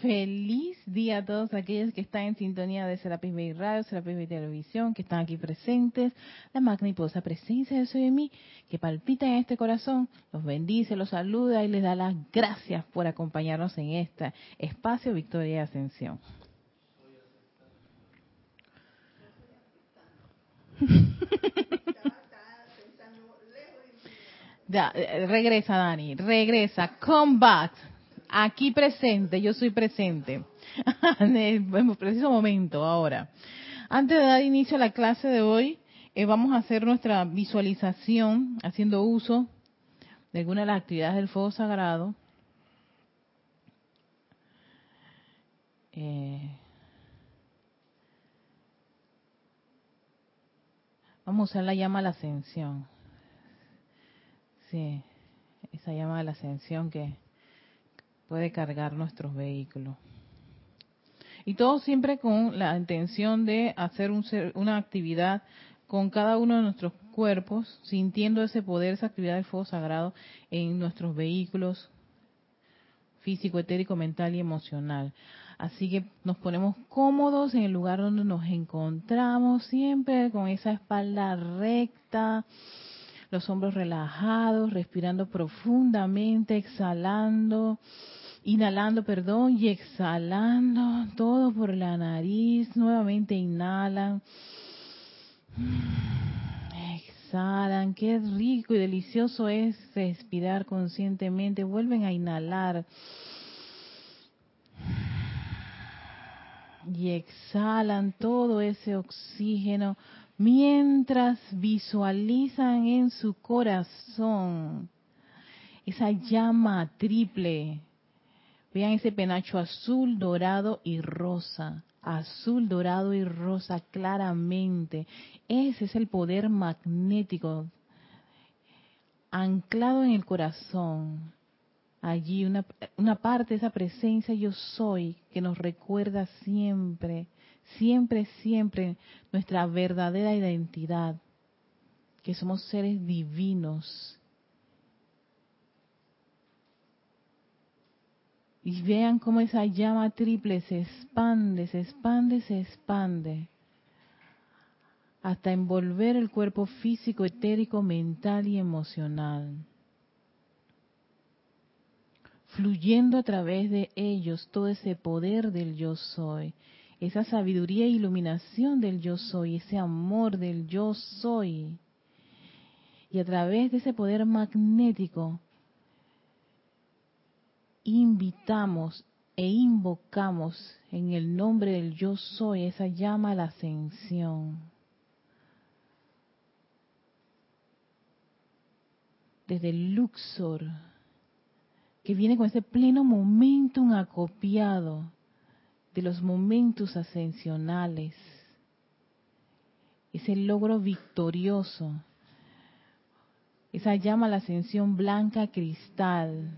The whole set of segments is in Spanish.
Feliz día a todos aquellos que están en sintonía de Serapis Bay Radio, Serapis Bay Televisión, que están aquí presentes. La magniposa presencia de Soy de mí, que palpita en este corazón, los bendice, los saluda y les da las gracias por acompañarnos en este espacio Victoria y Ascensión. Ya, eh, regresa Dani, regresa, come back aquí presente, yo soy presente. en preciso momento, ahora. Antes de dar inicio a la clase de hoy, eh, vamos a hacer nuestra visualización haciendo uso de alguna de las actividades del fuego sagrado. Eh, vamos a usar la llama a la ascensión. Sí, esa llama a la ascensión que puede cargar nuestros vehículos. Y todo siempre con la intención de hacer una actividad con cada uno de nuestros cuerpos, sintiendo ese poder, esa actividad del fuego sagrado en nuestros vehículos físico, etérico, mental y emocional. Así que nos ponemos cómodos en el lugar donde nos encontramos, siempre con esa espalda recta, los hombros relajados, respirando profundamente, exhalando, inhalando, perdón, y exhalando, todo por la nariz, nuevamente inhalan. Exhalan, qué rico y delicioso es respirar conscientemente, vuelven a inhalar. Y exhalan todo ese oxígeno mientras visualizan en su corazón esa llama triple. Vean ese penacho azul, dorado y rosa. Azul, dorado y rosa claramente. Ese es el poder magnético anclado en el corazón. Allí una, una parte de esa presencia yo soy que nos recuerda siempre siempre, siempre nuestra verdadera identidad, que somos seres divinos. Y vean cómo esa llama triple se expande, se expande, se expande, hasta envolver el cuerpo físico, etérico, mental y emocional. Fluyendo a través de ellos todo ese poder del yo soy. Esa sabiduría e iluminación del yo soy, ese amor del yo soy. Y a través de ese poder magnético, invitamos e invocamos en el nombre del yo soy esa llama a la ascensión. Desde el Luxor, que viene con ese pleno momentum acopiado de los momentos ascensionales, ese logro victorioso, esa llama a la ascensión blanca cristal.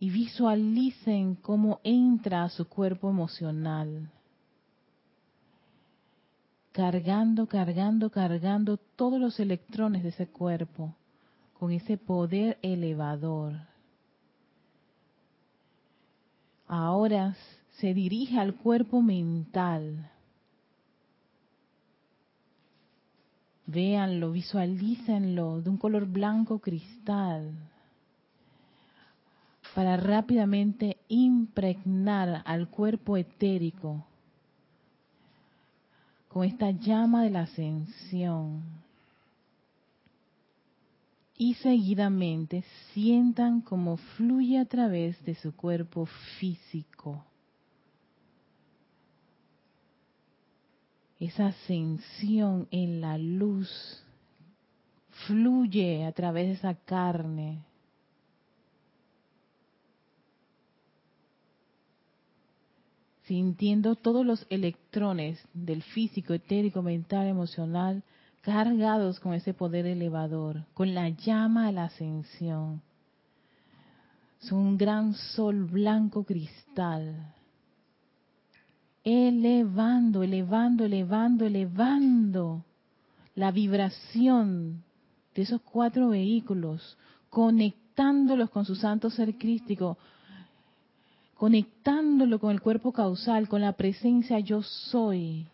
Y visualicen cómo entra a su cuerpo emocional, cargando, cargando, cargando todos los electrones de ese cuerpo con ese poder elevador. Ahora se dirige al cuerpo mental. Véanlo, visualícenlo de un color blanco cristal para rápidamente impregnar al cuerpo etérico con esta llama de la ascensión y seguidamente sientan cómo fluye a través de su cuerpo físico. Esa ascensión en la luz fluye a través de esa carne. Sintiendo todos los electrones del físico, etérico, mental, emocional, cargados con ese poder elevador, con la llama de la ascensión. Son un gran sol blanco cristal, elevando, elevando, elevando, elevando la vibración de esos cuatro vehículos, conectándolos con su santo ser crístico, conectándolo con el cuerpo causal, con la presencia yo soy.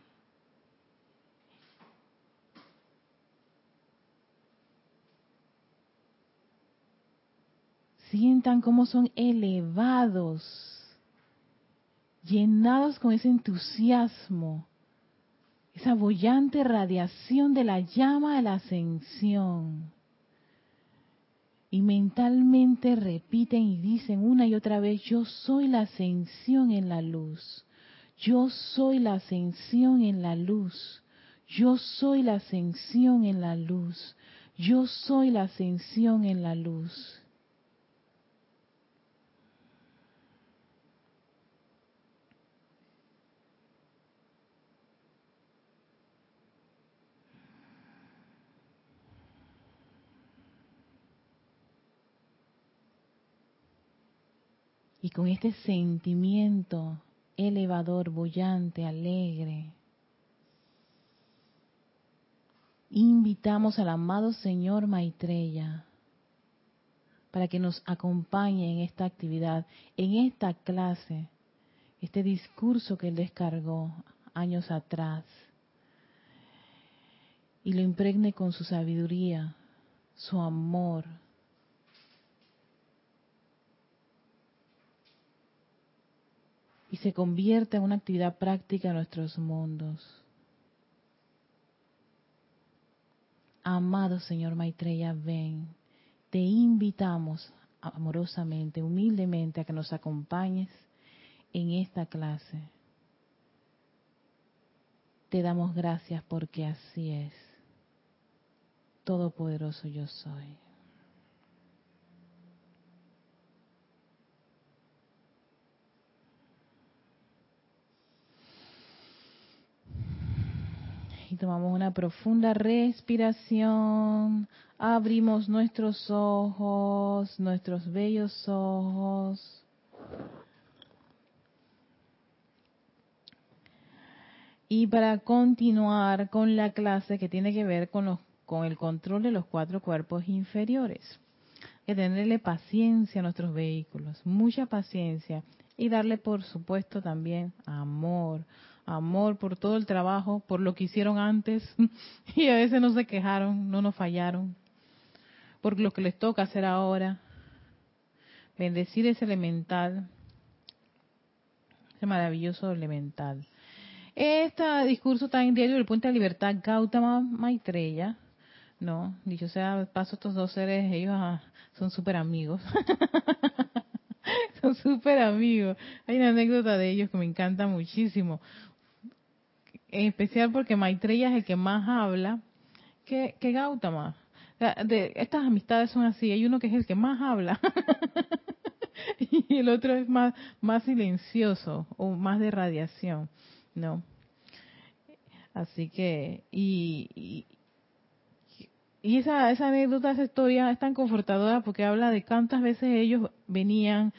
Sientan cómo son elevados, llenados con ese entusiasmo, esa bollante radiación de la llama de la ascensión. Y mentalmente repiten y dicen una y otra vez, yo soy la ascensión en la luz, yo soy la ascensión en la luz, yo soy la ascensión en la luz, yo soy la ascensión en la luz. Y con este sentimiento elevador, bollante, alegre, invitamos al amado Señor Maitreya para que nos acompañe en esta actividad, en esta clase, este discurso que él descargó años atrás, y lo impregne con su sabiduría, su amor, y se convierta en una actividad práctica en nuestros mundos. Amado Señor Maitreya, ven, te invitamos amorosamente, humildemente a que nos acompañes en esta clase. Te damos gracias porque así es. Todopoderoso yo soy. Tomamos una profunda respiración. Abrimos nuestros ojos, nuestros bellos ojos. Y para continuar con la clase que tiene que ver con, los, con el control de los cuatro cuerpos inferiores, que tenerle paciencia a nuestros vehículos, mucha paciencia y darle por supuesto también amor, amor por todo el trabajo, por lo que hicieron antes y a veces no se quejaron, no nos fallaron, por lo que les toca hacer ahora. Bendecir ese elemental, ese maravilloso elemental. Este discurso está en Diario del Puente de Libertad, Gautama Maitreya, ¿no? Dicho sea, paso estos dos seres, ellos ah, son súper amigos. son súper amigos. Hay una anécdota de ellos que me encanta muchísimo en especial porque Maitreya es el que más habla que, que Gautama. De, estas amistades son así, hay uno que es el que más habla y el otro es más, más silencioso o más de radiación, ¿no? Así que, y, y, esa, esa anécdota, esa historia es tan confortadora porque habla de cuántas veces ellos venían,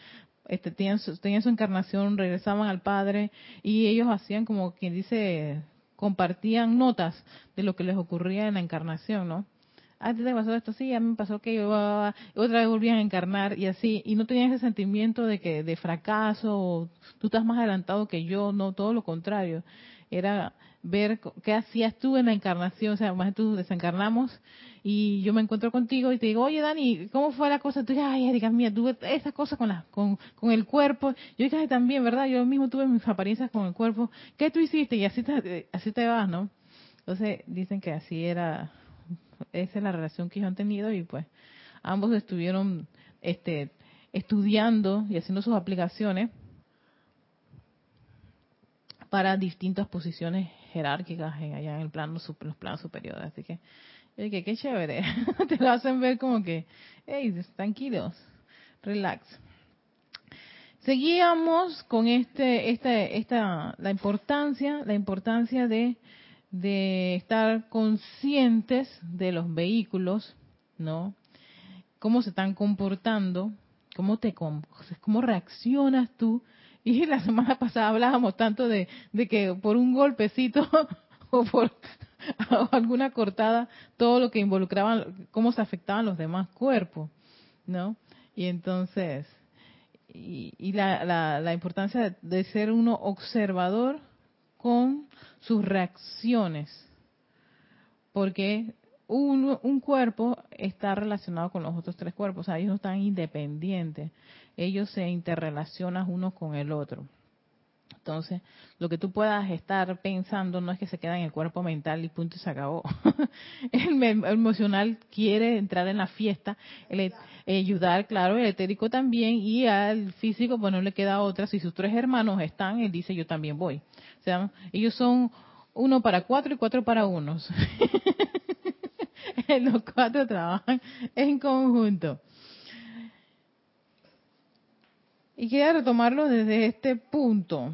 este, tenían, su, tenían su encarnación, regresaban al Padre y ellos hacían como quien dice, compartían notas de lo que les ocurría en la encarnación, ¿no? Ah, te pasó esto, sí, a mí me pasó que otra vez volvían a encarnar y así, y no tenían ese sentimiento de que de fracaso, tú estás más adelantado que yo, no, todo lo contrario, era ver qué hacías tú en la encarnación, o sea, más tú desencarnamos y yo me encuentro contigo y te digo, oye Dani, ¿cómo fue la cosa? Tú dices, ay, Erika mía, tuve esas cosas con, la, con, con el cuerpo. Yo dije, también, ¿verdad? Yo mismo tuve mis apariencias con el cuerpo. ¿Qué tú hiciste? Y así te, así te vas, ¿no? Entonces dicen que así era, esa es la relación que ellos han tenido y pues ambos estuvieron este, estudiando y haciendo sus aplicaciones para distintas posiciones jerárquicas allá en el plano, los planos superiores. Así que y que qué chévere. Te lo hacen ver como que, hey, tranquilos, relax. Seguíamos con este, este, esta, la importancia, la importancia de, de estar conscientes de los vehículos, ¿no? Cómo se están comportando, cómo te, cómo reaccionas tú. Y la semana pasada hablábamos tanto de, de que por un golpecito o por alguna cortada, todo lo que involucraba, cómo se afectaban los demás cuerpos, ¿no? Y entonces, y, la, la, importancia de, ser uno observador con sus reacciones, porque un, un, cuerpo está relacionado con los otros tres cuerpos, o sea, ellos no están independientes, ellos se interrelacionan uno con el otro. Entonces, lo que tú puedas estar pensando no es que se queda en el cuerpo mental y punto y se acabó. el, emocional quiere entrar en la fiesta, el, ayudar, claro, el etérico también, y al físico, pues no le queda otra. Si sus tres hermanos están, él dice, yo también voy. O sea, ellos son uno para cuatro y cuatro para unos. Los cuatro trabajan en conjunto. Y quiero retomarlo desde este punto.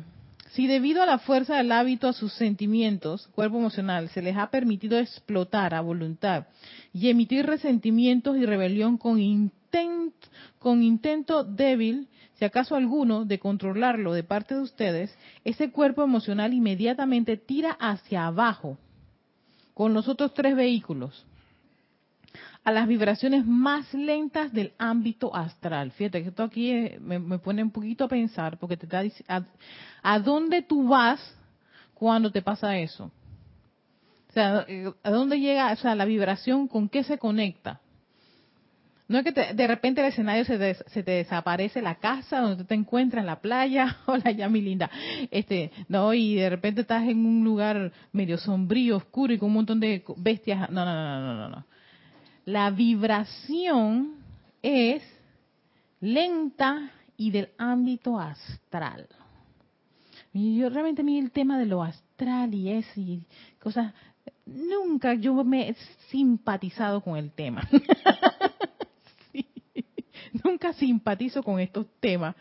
Si debido a la fuerza del hábito a sus sentimientos, cuerpo emocional, se les ha permitido explotar a voluntad y emitir resentimientos y rebelión con, con intento débil, si acaso alguno, de controlarlo de parte de ustedes, ese cuerpo emocional inmediatamente tira hacia abajo con los otros tres vehículos a las vibraciones más lentas del ámbito astral. Fíjate que esto aquí eh, me, pone un poquito a pensar, porque te está diciendo, a, dónde tú vas cuando te pasa eso? O sea, eh, ¿a dónde llega o sea, la vibración? ¿Con qué se conecta? No es que de repente el escenario se, se, te desaparece la casa donde te encuentras, en la playa, hola ya mi linda, este, no, y de repente estás en un lugar medio sombrío, oscuro y con un montón de bestias. No, no, no, no, no, no. La vibración es lenta y del ámbito astral. Yo realmente mí el tema de lo astral y es y cosas, nunca yo me he simpatizado con el tema. nunca simpatizo con estos temas.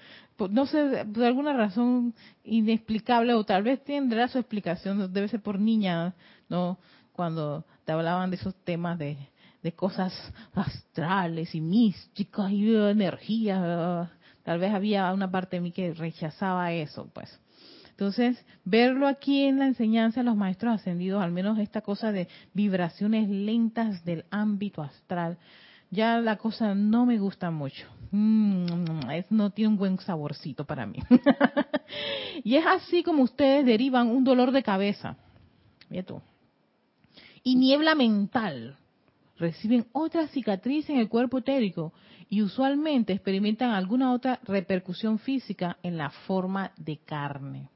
No sé, por alguna razón inexplicable o tal vez tendrá su explicación, debe ser por niña, ¿no? Cuando te hablaban de esos temas de de cosas astrales y místicas y de energía. Tal vez había una parte de mí que rechazaba eso, pues. Entonces, verlo aquí en la enseñanza de los maestros ascendidos, al menos esta cosa de vibraciones lentas del ámbito astral, ya la cosa no me gusta mucho. Mm, no tiene un buen saborcito para mí. y es así como ustedes derivan un dolor de cabeza. Mira tú. Y niebla mental reciben otra cicatriz en el cuerpo etérico y usualmente experimentan alguna otra repercusión física en la forma de carne.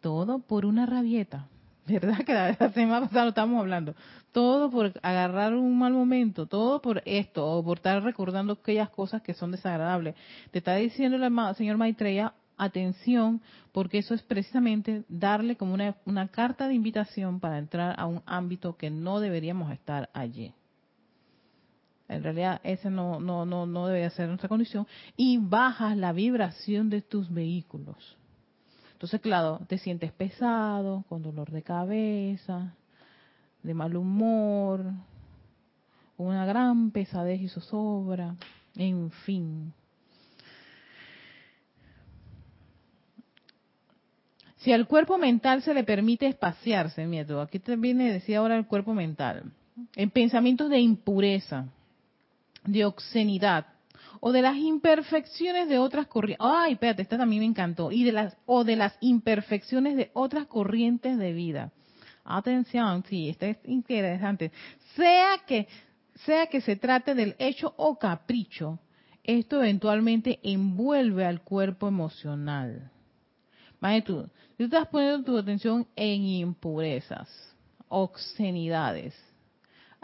Todo por una rabieta. ¿Verdad que la semana pasada lo estamos hablando? Todo por agarrar un mal momento, todo por esto, o por estar recordando aquellas cosas que son desagradables. Te está diciendo el señor Maitreya, atención, porque eso es precisamente darle como una, una carta de invitación para entrar a un ámbito que no deberíamos estar allí. En realidad, ese no, no, no, no debe ser nuestra condición. Y bajas la vibración de tus vehículos. Entonces, claro, te sientes pesado, con dolor de cabeza, de mal humor, una gran pesadez y zozobra, en fin. Si al cuerpo mental se le permite espaciarse, miedo, aquí te viene decía ahora el cuerpo mental, en pensamientos de impureza, de obscenidad o de las imperfecciones de otras corrientes. Ay, espérate, esta también me encantó. Y de las o de las imperfecciones de otras corrientes de vida. Atención, sí, esta es interesante. Sea que sea que se trate del hecho o capricho, esto eventualmente envuelve al cuerpo emocional. Imagínate tú, tú estás poniendo tu atención en impurezas, obscenidades,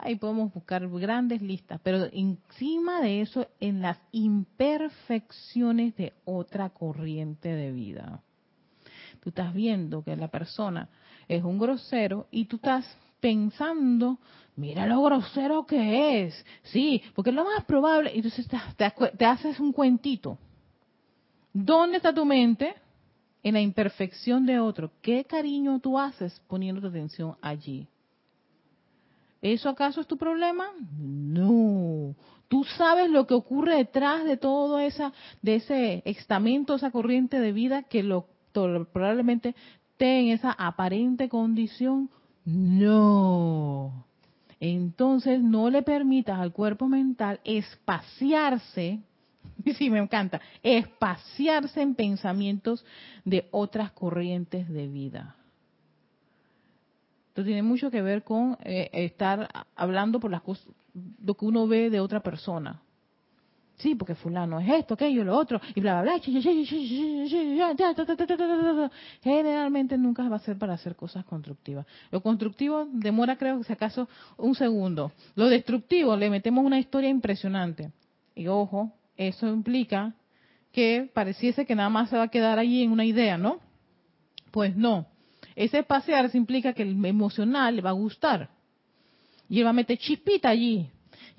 ahí podemos buscar grandes listas, pero encima de eso, en las imperfecciones de otra corriente de vida. Tú estás viendo que la persona es un grosero y tú estás pensando, mira lo grosero que es. Sí, porque es lo más probable. Y entonces te, haces un cuentito. ¿Dónde está tu mente? En la imperfección de otro. ¿Qué cariño tú haces poniendo tu atención allí? ¿Eso acaso es tu problema? No. Tú sabes lo que ocurre detrás de todo esa, de ese estamento, esa corriente de vida que probablemente esté en esa aparente condición. No. Entonces no le permitas al cuerpo mental espaciarse sí, me encanta, espaciarse en pensamientos de otras corrientes de vida. Esto tiene mucho que ver con eh, estar hablando por las cosas, lo que uno ve de otra persona. Sí, porque fulano es esto, aquello, lo otro, y bla, bla, bla. Generalmente nunca va a ser para hacer cosas constructivas. Lo constructivo demora, creo que si acaso, un segundo. Lo destructivo, le metemos una historia impresionante. Y ojo, eso implica que pareciese que nada más se va a quedar allí en una idea, ¿no? Pues no. Ese espaciarse implica que el emocional le va a gustar. Y él va a meter chispita allí,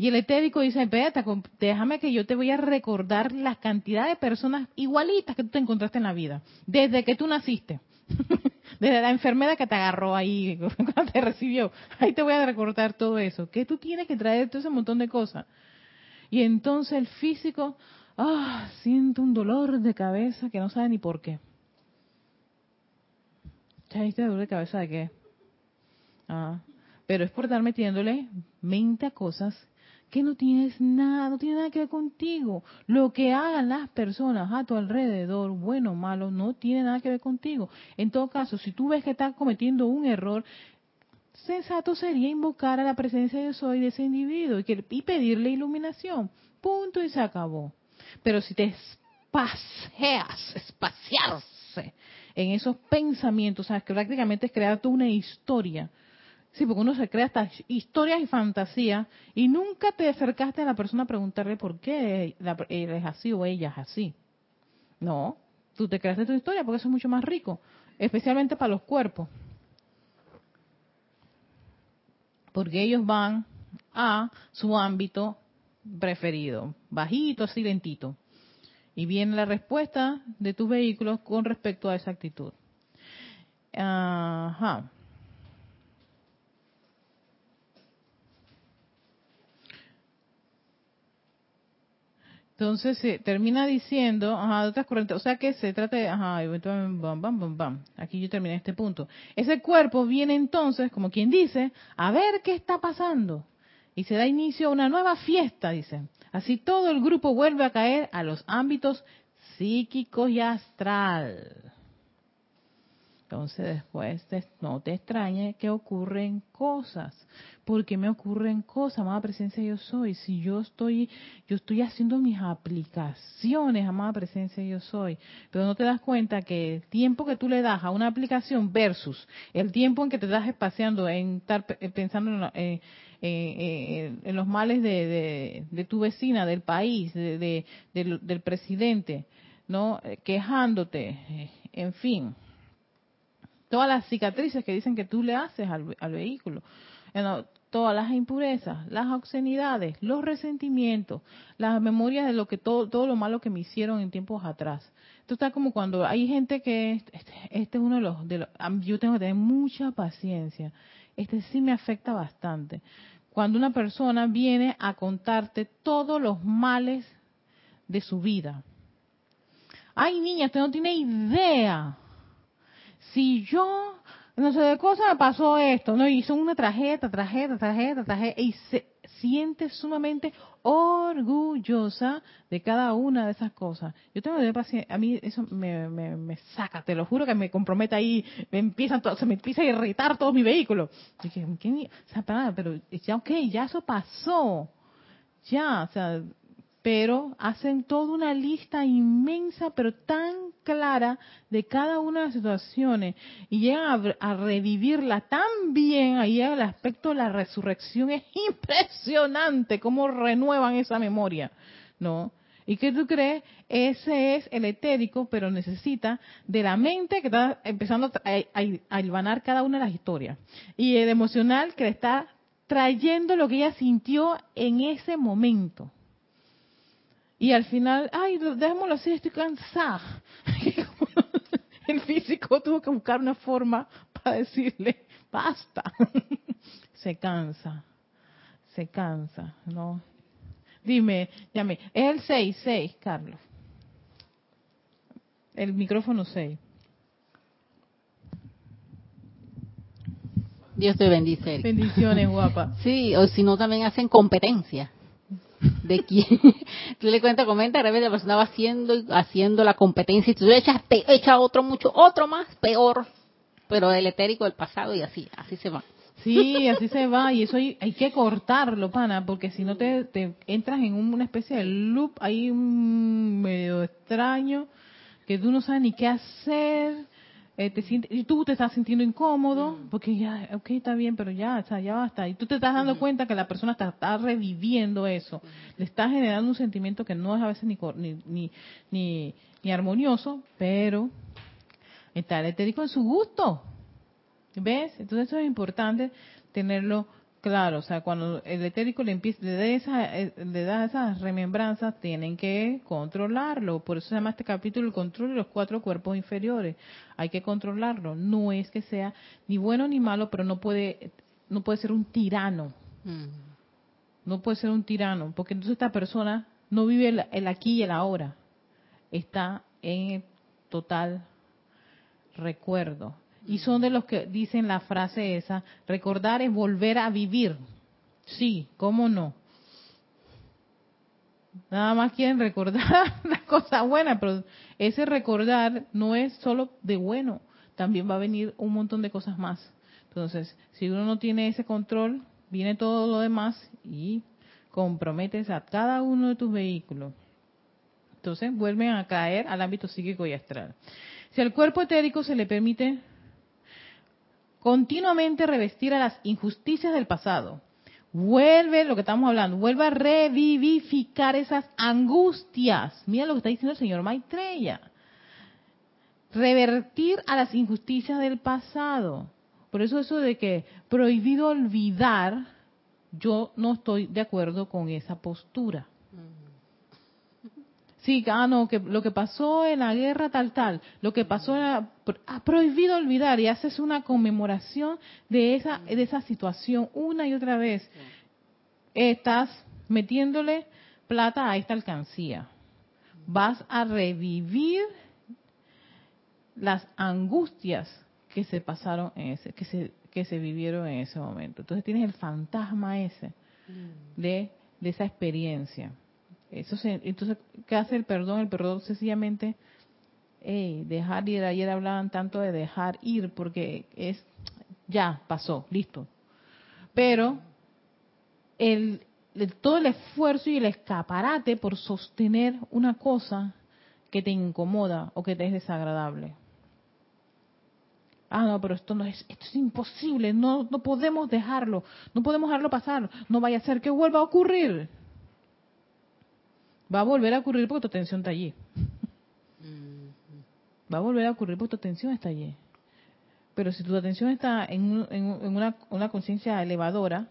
y el etérico dice, espérate, déjame que yo te voy a recordar la cantidad de personas igualitas que tú te encontraste en la vida, desde que tú naciste. desde la enfermedad que te agarró ahí, cuando te recibió. Ahí te voy a recordar todo eso. Que tú tienes que traer todo ese montón de cosas. Y entonces el físico, ah, siente un dolor de cabeza que no sabe ni por qué. ¿Sabes dolor de cabeza de qué? Ah, pero es por estar metiéndole mente a cosas que no tienes nada, no tiene nada que ver contigo. Lo que hagan las personas a tu alrededor, bueno o malo, no tiene nada que ver contigo. En todo caso, si tú ves que estás cometiendo un error, sensato sería invocar a la presencia de soy de ese individuo y, pedirle iluminación. Punto y se acabó. Pero si te espacias, espaciarse en esos pensamientos, sabes que prácticamente es crear una historia Sí, porque uno se crea estas historias y fantasías y nunca te acercaste a la persona a preguntarle por qué él es así o ella es así. No, tú te creaste tu historia porque eso es mucho más rico, especialmente para los cuerpos. Porque ellos van a su ámbito preferido, bajito, así lentito. Y viene la respuesta de tus vehículos con respecto a esa actitud. Ajá. Entonces se termina diciendo, ajá, de otras corrientes, o sea que se trata de, ajá, bam, bam, bam, bam. Aquí yo terminé este punto. Ese cuerpo viene entonces, como quien dice, a ver qué está pasando. Y se da inicio a una nueva fiesta, dice. Así todo el grupo vuelve a caer a los ámbitos psíquicos y astral. Entonces después no te extrañe que ocurren cosas. Porque me ocurren cosas, amada presencia yo soy? Si yo estoy, yo estoy haciendo mis aplicaciones, amada presencia yo soy, pero no te das cuenta que el tiempo que tú le das a una aplicación versus el tiempo en que te estás espaciando en estar pensando en, en los males de, de, tu vecina, del país, de, del presidente, no, quejándote, eh, en fin. Todas las cicatrices que dicen que tú le haces al, vehículo, todas las impurezas, las obscenidades, los resentimientos, las memorias de lo que todo, todo lo malo que me hicieron en tiempos atrás. Esto está como cuando hay gente que este, este, es uno de los, de los, yo tengo que tener mucha paciencia. Este sí me afecta bastante. Cuando una persona viene a contarte todos los males de su vida. Ay, niña, usted no tiene idea si yo, no sé de cosa me pasó esto, ¿no? Y son una tarjeta, tarjeta, tarjeta, tarjeta, y se siente sumamente orgullosa de cada una de esas cosas. Yo tengo de paciencia, a mí eso me, me, saca, te lo juro que me compromete ahí, me empiezan se me empieza a irritar todo mi vehículo. Y dije, ¿qué? O sea, pero ya, ok, ya eso pasó. Ya, o sea, pero hacen toda una lista inmensa, pero tan clara de cada una de las situaciones y llegan a, revivirla tan bien, ahí el aspecto de la resurrección es impresionante, cómo renuevan esa memoria, ¿no? ¿Y qué tú crees? Ese es el etérico, pero necesita de la mente que está empezando a, a, cada una de las historias. Y el emocional que le está trayendo lo que ella sintió en ese momento. Y al final, ay, déjamelo así, estoy cansada. El físico tuvo que buscar una forma para decirle, basta. Se cansa, se cansa, ¿no? Dime, llame, es el 6, 6, Carlos. El micrófono 6. Dios te bendice. Bendiciones, guapa. Sí, o si no también hacen competencia de quién. tú le cuentas, comenta, de repente la persona va haciendo, haciendo la competencia y tú echas, te echa otro mucho, otro más, peor, pero del etérico del pasado y así, así se va. Sí, así se va y eso hay, hay que cortarlo, pana, porque si no te, te entras en una especie de loop ahí medio extraño que tú no sabes ni qué hacer eh, te y tú te estás sintiendo incómodo, mm. porque ya, ok, está bien, pero ya, o sea, ya basta. Y tú te estás dando cuenta que la persona está, está reviviendo eso, le está generando un sentimiento que no es a veces ni, ni, ni, ni, armonioso, pero está el etérico en su gusto. ¿Ves? Entonces eso es importante tenerlo Claro, o sea, cuando el etérico le, empieza, le, da esa, eh, le da esas remembranzas, tienen que controlarlo. Por eso se llama este capítulo el control de los cuatro cuerpos inferiores. Hay que controlarlo. No es que sea ni bueno ni malo, pero no puede, no puede ser un tirano. Mm. No puede ser un tirano, porque entonces esta persona no vive el, el aquí y el ahora. Está en total recuerdo y son de los que dicen la frase esa, recordar es volver a vivir. Sí, ¿cómo no? Nada más quieren recordar las cosas buenas, pero ese recordar no es solo de bueno, también va a venir un montón de cosas más. Entonces, si uno no tiene ese control, viene todo lo demás y comprometes a cada uno de tus vehículos. Entonces, vuelven a caer al ámbito psíquico y astral. Si al cuerpo etérico se le permite continuamente revestir a las injusticias del pasado. Vuelve, lo que estamos hablando, vuelve a revivificar esas angustias. Mira lo que está diciendo el señor Maitreya. Revertir a las injusticias del pasado. Por eso eso de que prohibido olvidar, yo no estoy de acuerdo con esa postura. Sí, ah, no, que lo que pasó en la guerra tal, tal, lo que pasó ha prohibido olvidar y haces una conmemoración de esa, de esa situación una y otra vez. Estás metiéndole plata a esta alcancía. Vas a revivir las angustias que se pasaron en ese, que se, que se vivieron en ese momento. Entonces tienes el fantasma ese de, de esa experiencia. Eso entonces, ¿qué hace el perdón? El perdón sencillamente dejar ir. Ayer hablaban tanto de dejar ir porque es, ya, pasó, listo. Pero el, todo el esfuerzo y el escaparate por sostener una cosa que te incomoda o que te es desagradable. Ah, no, pero esto no es, esto es imposible, no, no podemos dejarlo, no podemos dejarlo pasar, no vaya a ser que vuelva a ocurrir va a volver a ocurrir porque tu atención está allí. Va a volver a ocurrir porque tu atención está allí. Pero si tu atención está en, una, una conciencia elevadora,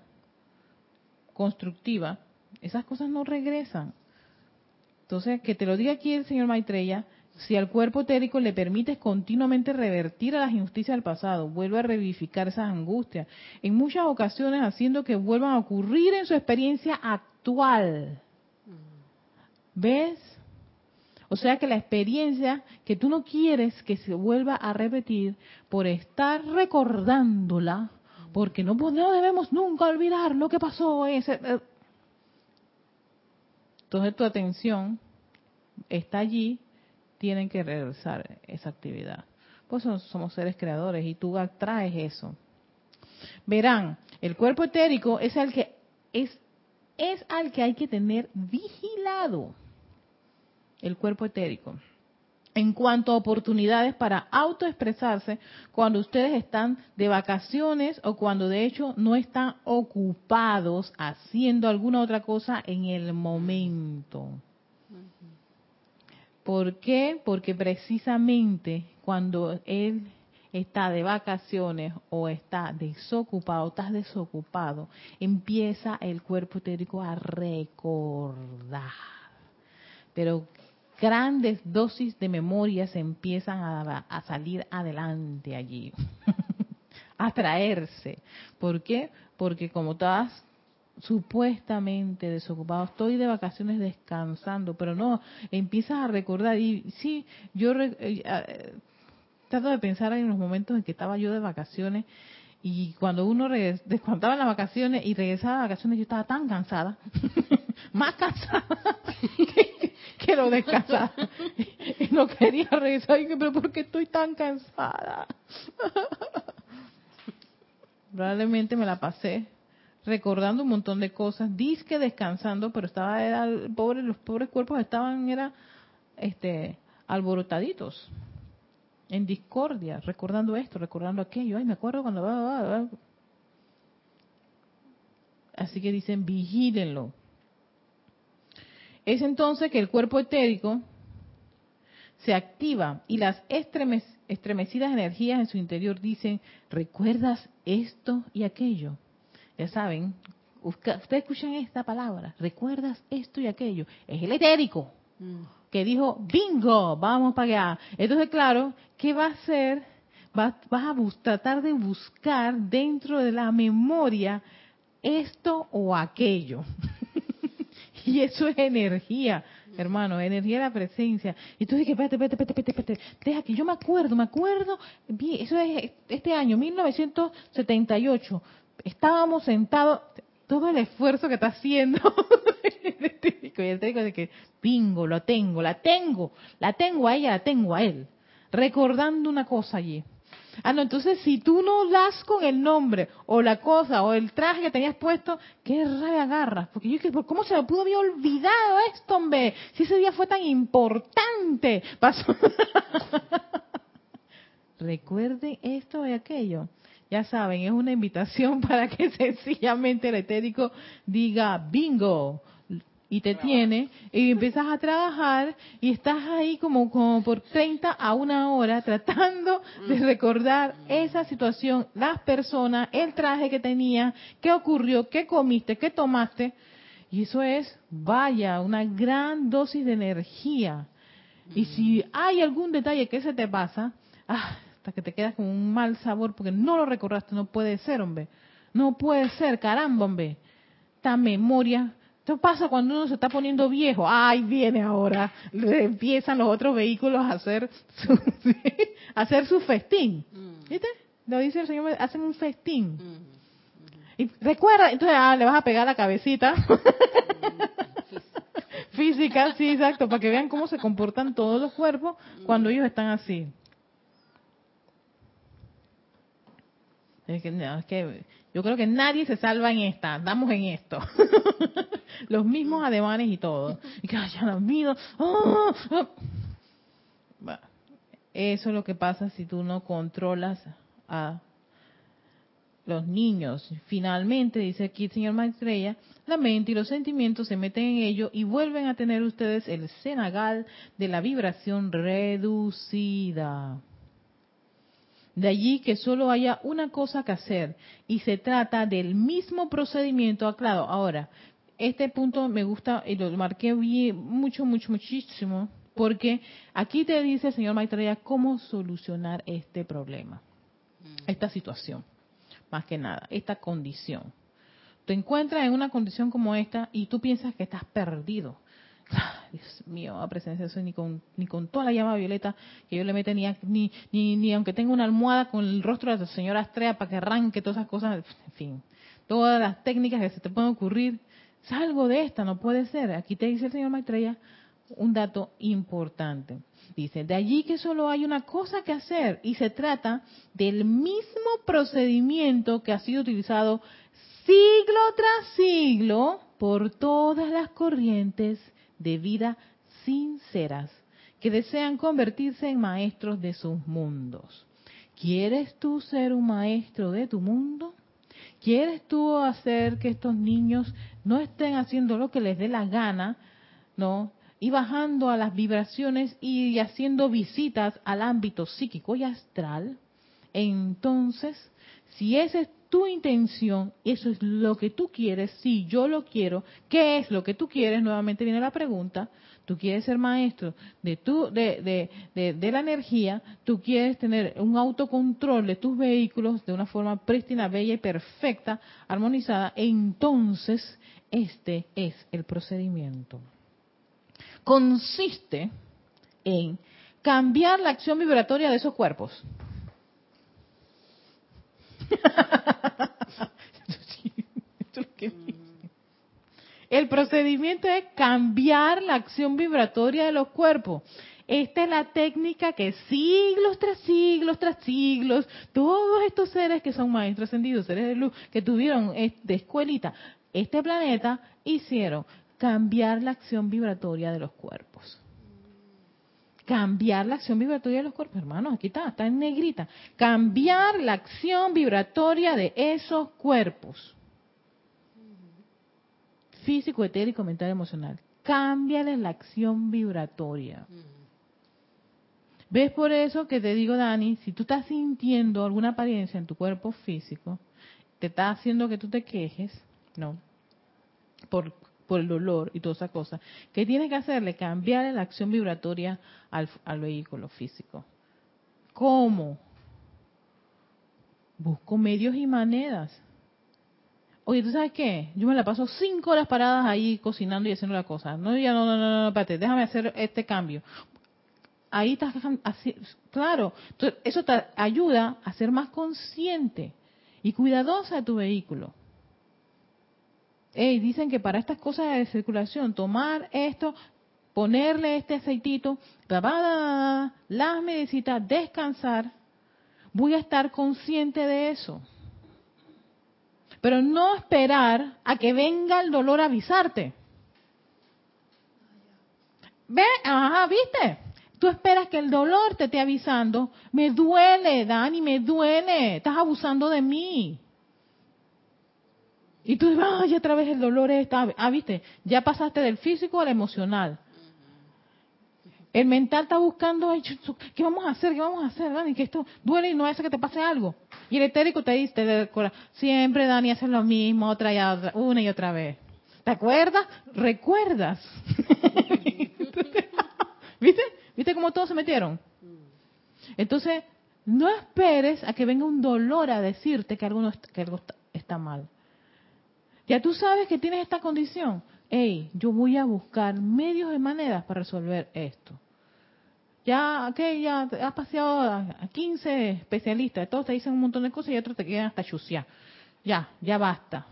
constructiva, esas cosas no regresan. Entonces, que te lo diga aquí el señor Maitreya, si al cuerpo etérico le permites continuamente revertir a las injusticias del pasado, vuelve a revivificar esas angustias, en muchas ocasiones haciendo que vuelvan a ocurrir en su experiencia actual. ¿Ves? O sea que la experiencia que tú no quieres que se vuelva a repetir por estar recordándola, porque no, debemos nunca olvidar lo que pasó. Eh. entonces tu atención está allí, tienen que regresar esa actividad. Pues somos seres creadores y tú atraes eso. Verán, el cuerpo etérico es el que es es al que hay que tener vigilado el cuerpo etérico en cuanto a oportunidades para autoexpresarse cuando ustedes están de vacaciones o cuando de hecho no están ocupados haciendo alguna otra cosa en el momento. ¿Por qué? Porque precisamente cuando él está de vacaciones o está desocupado, estás desocupado, empieza el cuerpo etérico a recordar. Pero grandes dosis de memoria se empiezan a, salir adelante allí, a traerse. ¿Por qué? Porque como estás supuestamente desocupado, estoy de vacaciones descansando, pero no, empiezas a recordar y sí, yo eh, trato de pensar en los momentos en que estaba yo de vacaciones y cuando uno descontaba las vacaciones y regresaba de vacaciones yo estaba tan cansada, más cansada que, que lo descansada. Y no quería regresar. Pero ¿por qué estoy tan cansada? Probablemente me la pasé recordando un montón de cosas, disque descansando, pero estaba, era, el pobre, los pobres cuerpos estaban, era, este, alborotaditos, en discordia, recordando esto, recordando aquello, ay, me acuerdo cuando... Así que dicen, vigílenlo. Es entonces que el cuerpo etérico se activa y las estremecidas energías en su interior dicen, ¿recuerdas esto y aquello? Ya saben, ustedes escuchan esta palabra, ¿recuerdas esto y aquello? Es el etérico mm. que dijo, bingo, vamos para allá. Entonces, claro, ¿qué va a hacer? Vas, a tratar de buscar dentro de la memoria esto o aquello. Y eso es energía hermano, energía de la presencia. Y tú dices, espérate, espérate, espérate, espérate, deja que yo me acuerdo, me acuerdo, eso es este año, 1978, estábamos sentados, todo el esfuerzo que está haciendo. Y el técnico de que, pingo, lo tengo, la tengo, la tengo a ella, la tengo a él, recordando una cosa allí. Ah, no, entonces si tú no das con el nombre o la cosa o el traje que tenías puesto, qué rabia agarras. Porque yo dije, ¿cómo se me pudo haber olvidado esto, hombre? Si ese día fue tan importante. Pasó. Recuerden esto y aquello. Ya saben, es una invitación para que sencillamente el etérico diga bingo y te tiene y empiezas a trabajar y estás ahí como, como por 30 a una hora tratando de mm. recordar esa situación, las personas, el traje que tenía, qué ocurrió, qué comiste, qué tomaste. Y eso es, vaya, una gran dosis de energía. Y si hay algún detalle que se te pasa, ah, hasta que te quedas con un mal sabor porque no lo recordaste, no puede ser, hombre. No puede ser, caramba, hombre. Esta memoria esto pasa cuando uno se está poniendo viejo. Ay, viene ahora. Empiezan los otros vehículos a hacer su, hacer su festín. Mm. ¿Viste? Lo dice el Señor, hacen un festín. Mm. Y recuerda, entonces ah, le vas a pegar la cabecita. Física, sí, exacto, para que vean cómo se comportan todos los cuerpos cuando ellos están así. Es que, es que yo creo que nadie se salva en esta, damos en esto. Los mismos ademanes y todo. Y que, ya ¡Ah! ¡Ah! Eso es lo que pasa si tú no controlas a los niños. Finalmente, dice aquí el señor Maestrella, la mente y los sentimientos se meten en ello y vuelven a tener ustedes el senagal de la vibración reducida. De allí que solo haya una cosa que hacer y se trata del mismo procedimiento. Aclaro, ahora, este punto me gusta y lo marqué mucho, mucho, muchísimo, porque aquí te dice el señor Maitreya cómo solucionar este problema, mm. esta situación, más que nada, esta condición. Te encuentras en una condición como esta y tú piensas que estás perdido Dios mío, a presencia eso, ni con, ni con toda la llama violeta que yo le mete, ni, ni, ni, aunque tenga una almohada con el rostro de la señora Astrea para que arranque todas esas cosas, en fin, todas las técnicas que se te pueden ocurrir, salgo de esta, no puede ser. Aquí te dice el señor Maitreya un dato importante. Dice, de allí que solo hay una cosa que hacer y se trata del mismo procedimiento que ha sido utilizado siglo tras siglo por todas las corrientes de vida sinceras que desean convertirse en maestros de sus mundos. ¿Quieres tú ser un maestro de tu mundo? ¿Quieres tú hacer que estos niños no estén haciendo lo que les dé la gana, no? Y bajando a las vibraciones y haciendo visitas al ámbito psíquico y astral. Entonces, si esa es tu intención, eso es lo que tú quieres, si yo lo quiero, ¿qué es lo que tú quieres? Nuevamente viene la pregunta. Tú quieres ser maestro de, tu, de, de, de, la energía, tú quieres tener un autocontrol de tus vehículos de una forma prístina, bella y perfecta, armonizada, entonces este es el procedimiento. Consiste en cambiar la acción vibratoria de esos cuerpos. El procedimiento es cambiar la acción vibratoria de los cuerpos. Esta es la técnica que siglos tras siglos tras siglos, todos estos seres que son maestros ascendidos, seres de luz, que tuvieron de escuelita este planeta, hicieron cambiar la acción vibratoria de los cuerpos. Cambiar la acción vibratoria de los cuerpos, hermanos, aquí está, está en negrita. Cambiar la acción vibratoria de esos cuerpos. Físico, etérico, mental, emocional. Cámbiale la acción vibratoria. ¿Ves por eso que te digo, Dani, si tú estás sintiendo alguna apariencia en tu cuerpo físico, te está haciendo que tú te quejes, ¿no? Por, por el dolor y toda esa cosa. ¿Qué tienes que hacerle? Cambiarle la acción vibratoria al, al vehículo físico. ¿Cómo? Busco medios y maneras. Oye, ¿tú sabes qué? Yo me la paso cinco horas paradas ahí cocinando y haciendo la cosa. No, ya no, no, no, no, espérate, déjame hacer este cambio ahí estás así, claro, eso te ayuda a ser más consciente y cuidadosa de tu vehículo. Hey, dicen que para estas cosas de circulación, tomar esto, ponerle este aceitito, las medicitas, descansar, voy a estar consciente de eso. Pero no esperar a que venga el dolor a avisarte. Ve, ajá, ¿viste? Tú esperas que el dolor te esté avisando. Me duele, Dani, me duele. Estás abusando de mí. Y tú dices, ay, otra vez el dolor está. Ah, viste, ya pasaste del físico al emocional. El mental está buscando, ¿qué vamos a hacer? ¿Qué vamos a hacer, Dani? Que esto duele y no hace que te pase algo. Y el etérico te dice, te siempre, Dani, hace lo mismo, otra y otra, una y otra vez. ¿Te acuerdas? ¿Recuerdas? ¿Viste? ¿Viste cómo todos se metieron? Entonces, no esperes a que venga un dolor a decirte que algo, que algo está, mal. Ya tú sabes que tienes esta condición. Hey, yo voy a buscar medios y maneras para resolver esto. Ya, ok, ya has paseado a 15 especialistas, todos te dicen un montón de cosas y otros te quedan hasta chuciar. Ya, ya basta.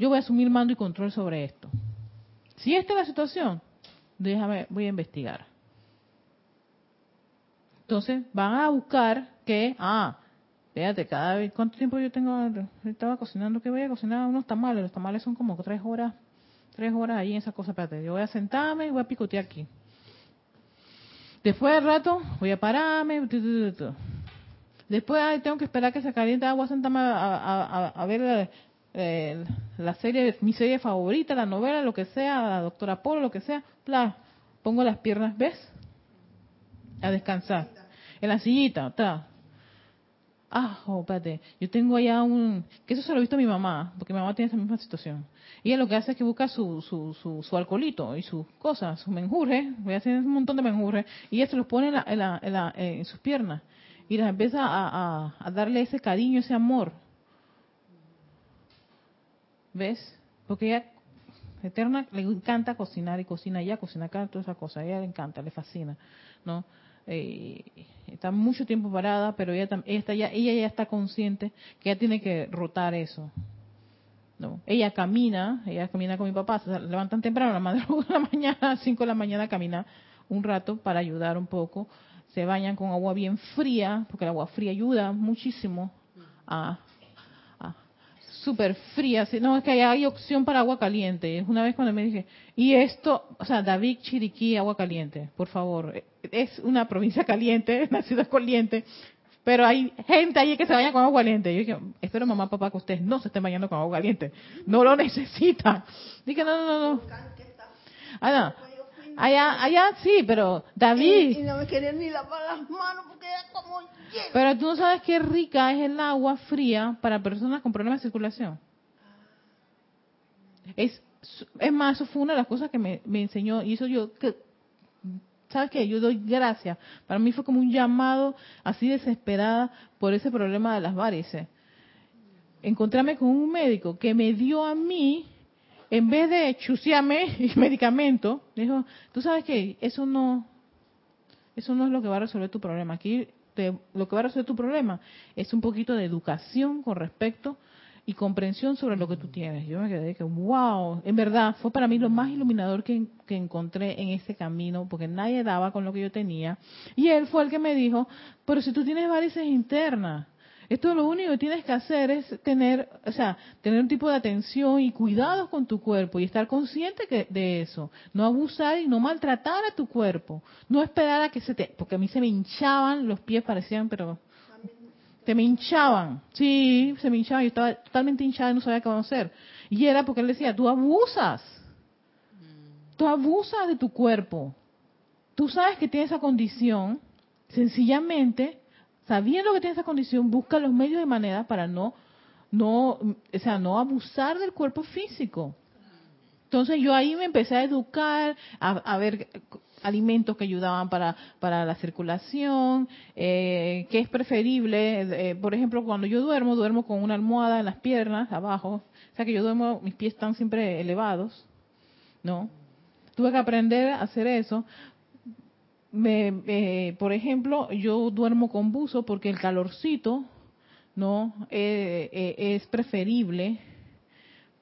Yo voy a asumir mando y control sobre esto. Si esta es la situación, déjame, voy a investigar. Entonces van a buscar que, ah, fíjate, cada vez, ¿cuánto tiempo yo tengo? Estaba cocinando, que voy a cocinar unos tamales. Los tamales son como tres horas, tres horas ahí en esa cosa. Espérate, yo voy a sentarme y voy a picotear aquí. Después del rato, voy a pararme. Después tengo que esperar que se caliente agua, sentarme a, ver la, serie, mi serie favorita, la novela, lo que sea, la doctora Polo, lo que sea. Bla, pongo las piernas, ¿ves? A descansar en la sillita, está. Ah, oh, espérate, yo tengo allá un... Que eso se lo he visto a mi mamá, porque mi mamá tiene esa misma situación. Y ella lo que hace es que busca su, su, su, su alcoholito y sus cosas, sus menjurjes, voy a hacer un montón de menjurjes, y ella se los pone en, la, en, la, en, sus piernas. Y las empieza a, a, darle ese cariño, ese amor. ¿Ves? Porque ella Eterna le encanta cocinar y cocina ya, cocina acá, toda esa cosa, a ella le encanta, le fascina, ¿no? Eh, está mucho tiempo parada, pero ella, ella, ya, ella ya está consciente que ella tiene que rotar eso. No, ella camina, ella camina con mi papá, se levantan temprano, la madrugada, la mañana, a 5 de la mañana camina un rato para ayudar un poco, se bañan con agua bien fría, porque el agua fría ayuda muchísimo a, súper fría. No, es que hay opción para agua caliente. Una vez cuando me dije, y esto, o sea, David Chiriquí, agua caliente, por favor. Es una provincia caliente, una ciudad caliente, pero hay gente ahí que se baña con agua caliente. Yo dije, espero mamá, papá, que ustedes no se estén bañando con agua caliente. No lo necesitan. Dije, no, no, no, no. Ah, no. Allá, allá sí, pero David. Y, no me querían ni lavar las manos porque era como Pero tú no sabes qué rica es el agua fría para personas con problemas de circulación. Es, es más, eso fue una de las cosas que me, me enseñó, y eso yo, que, ¿sabes qué? Yo doy gracias. Para mí fue como un llamado así desesperada por ese problema de las varices. Encontrarme con un médico que me dio a mí en vez de chuciarme y medicamento, dijo, tú sabes que eso no, eso no es lo que va a resolver tu problema. Aquí lo que va a resolver tu problema es un poquito de educación con respecto y comprensión sobre lo que tú tienes. Yo me quedé que, wow, en verdad fue para mí lo más iluminador que, que encontré en ese camino, porque nadie daba con lo que yo tenía. Y él fue el que me dijo, pero si tú tienes varices internas, esto lo único que tienes que hacer es tener, o sea, tener un tipo de atención y cuidados con tu cuerpo y estar consciente que, de eso. No abusar y no maltratar a tu cuerpo. No esperar a que se te, porque a mí se me hinchaban los pies, parecían, pero se me hinchaban. Sí, se me hinchaban. Yo estaba totalmente hinchada y no sabía qué hacer. Y era porque él decía, tú abusas. Tú abusas de tu cuerpo. Tú sabes que tienes esa condición. Sencillamente, sabiendo que tienes esa condición, busca los medios de manera para no, no, o sea, no abusar del cuerpo físico. Entonces yo ahí me empecé a educar, a, a ver alimentos que ayudaban para, para la circulación, eh, que es preferible, eh, por ejemplo, cuando yo duermo, duermo con una almohada en las piernas, abajo, o sea que yo duermo, mis pies están siempre elevados, ¿no? Tuve que aprender a hacer eso. Me, por ejemplo, yo duermo con buzo porque el calorcito, ¿no? Eh, es preferible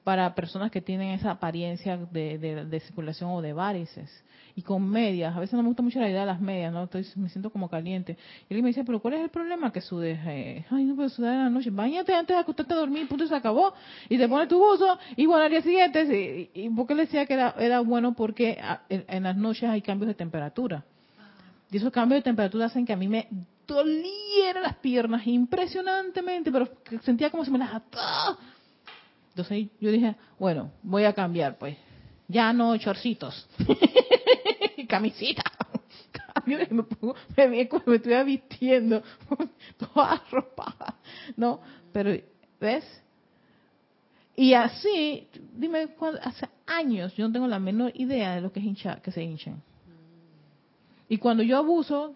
para personas que tienen esa apariencia de, de circulación o de varices y con medias. A veces no me gusta mucho la idea de las medias, ¿no? Entonces me siento como caliente. Y él me dice, pero ¿cuál es el problema que sudes? Eh, ay, no puedo sudar en la noche. Báñate antes de acostarte a dormir, punto, se acabó. Y te pones tu buzo y bueno, al día siguiente, y, porque él decía que era, era bueno porque en, las noches hay cambios de temperatura. Y esos cambios de temperatura hacen que a mí me dolieran las piernas impresionantemente, pero sentía como si me las ataba. Entonces yo dije, bueno, voy a cambiar pues. Ya no chorcitos. camisita. me, me, me, estuviera vistiendo toda ropa, ¿no? Pero, ¿ves? Y así, dime, hace años yo no tengo la menor idea de lo que es que se hinchan. Y cuando yo abuso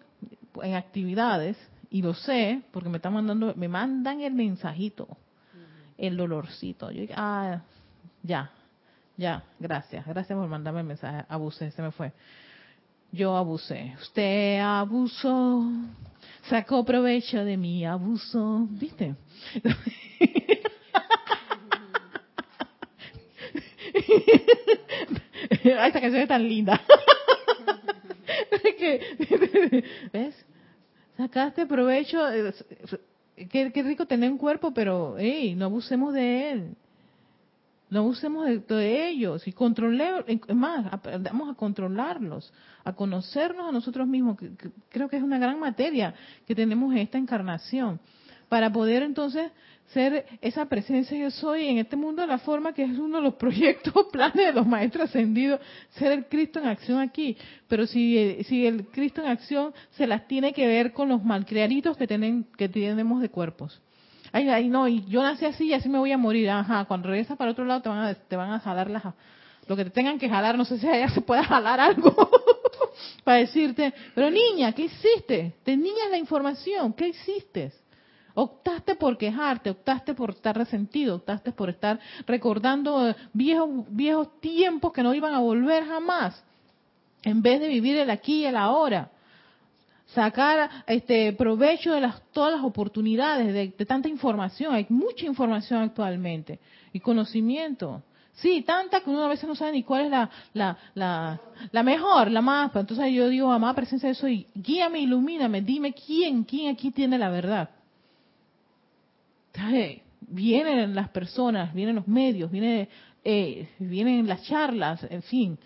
en actividades, y lo sé, porque me están mandando, me mandan el mensajito, el dolorcito. Yo ah, ya, ya, gracias, gracias por mandarme el mensaje, abusé, se me fue yo abusé. Usted abusó, sacó provecho de mi abuso, ¿viste? Esta canción es tan linda. ¿Ves? Sacaste provecho. Qué, qué rico tener un cuerpo, pero hey, no abusemos de él no usemos de, ellos y controlemos, más, aprendamos a controlarlos, a conocernos a nosotros mismos, que, creo que es una gran materia que tenemos en esta encarnación, para poder entonces ser esa presencia yo soy en este mundo de la forma que es uno de los proyectos, planes de los maestros ascendidos, ser el Cristo en acción aquí. Pero si, si el Cristo en acción se las tiene que ver con los malcriaditos que, tienen, que tenemos de cuerpos ay, ay, no, y yo nací así y así me voy a morir. Ajá, cuando regresas para otro lado te van a, te van a jalar las, lo que te tengan que jalar, no sé si allá se puede jalar algo para decirte, pero niña, ¿qué hiciste? Es la información, ¿qué hiciste? Optaste por quejarte, optaste por estar resentido, optaste por estar recordando viejos, viejos tiempos que no iban a volver jamás, en vez de vivir el aquí y el ahora sacar este provecho de las, todas las oportunidades de, tanta información. Hay mucha información actualmente y conocimiento. Sí, tanta que uno a veces no sabe ni cuál es la, la, la, la mejor, la más. Entonces yo digo, amada presencia de soy, guíame, ilumíname, dime quién, quién aquí tiene la verdad. Vienen las personas, vienen los medios, vienen, eh, vienen las charlas, en fin.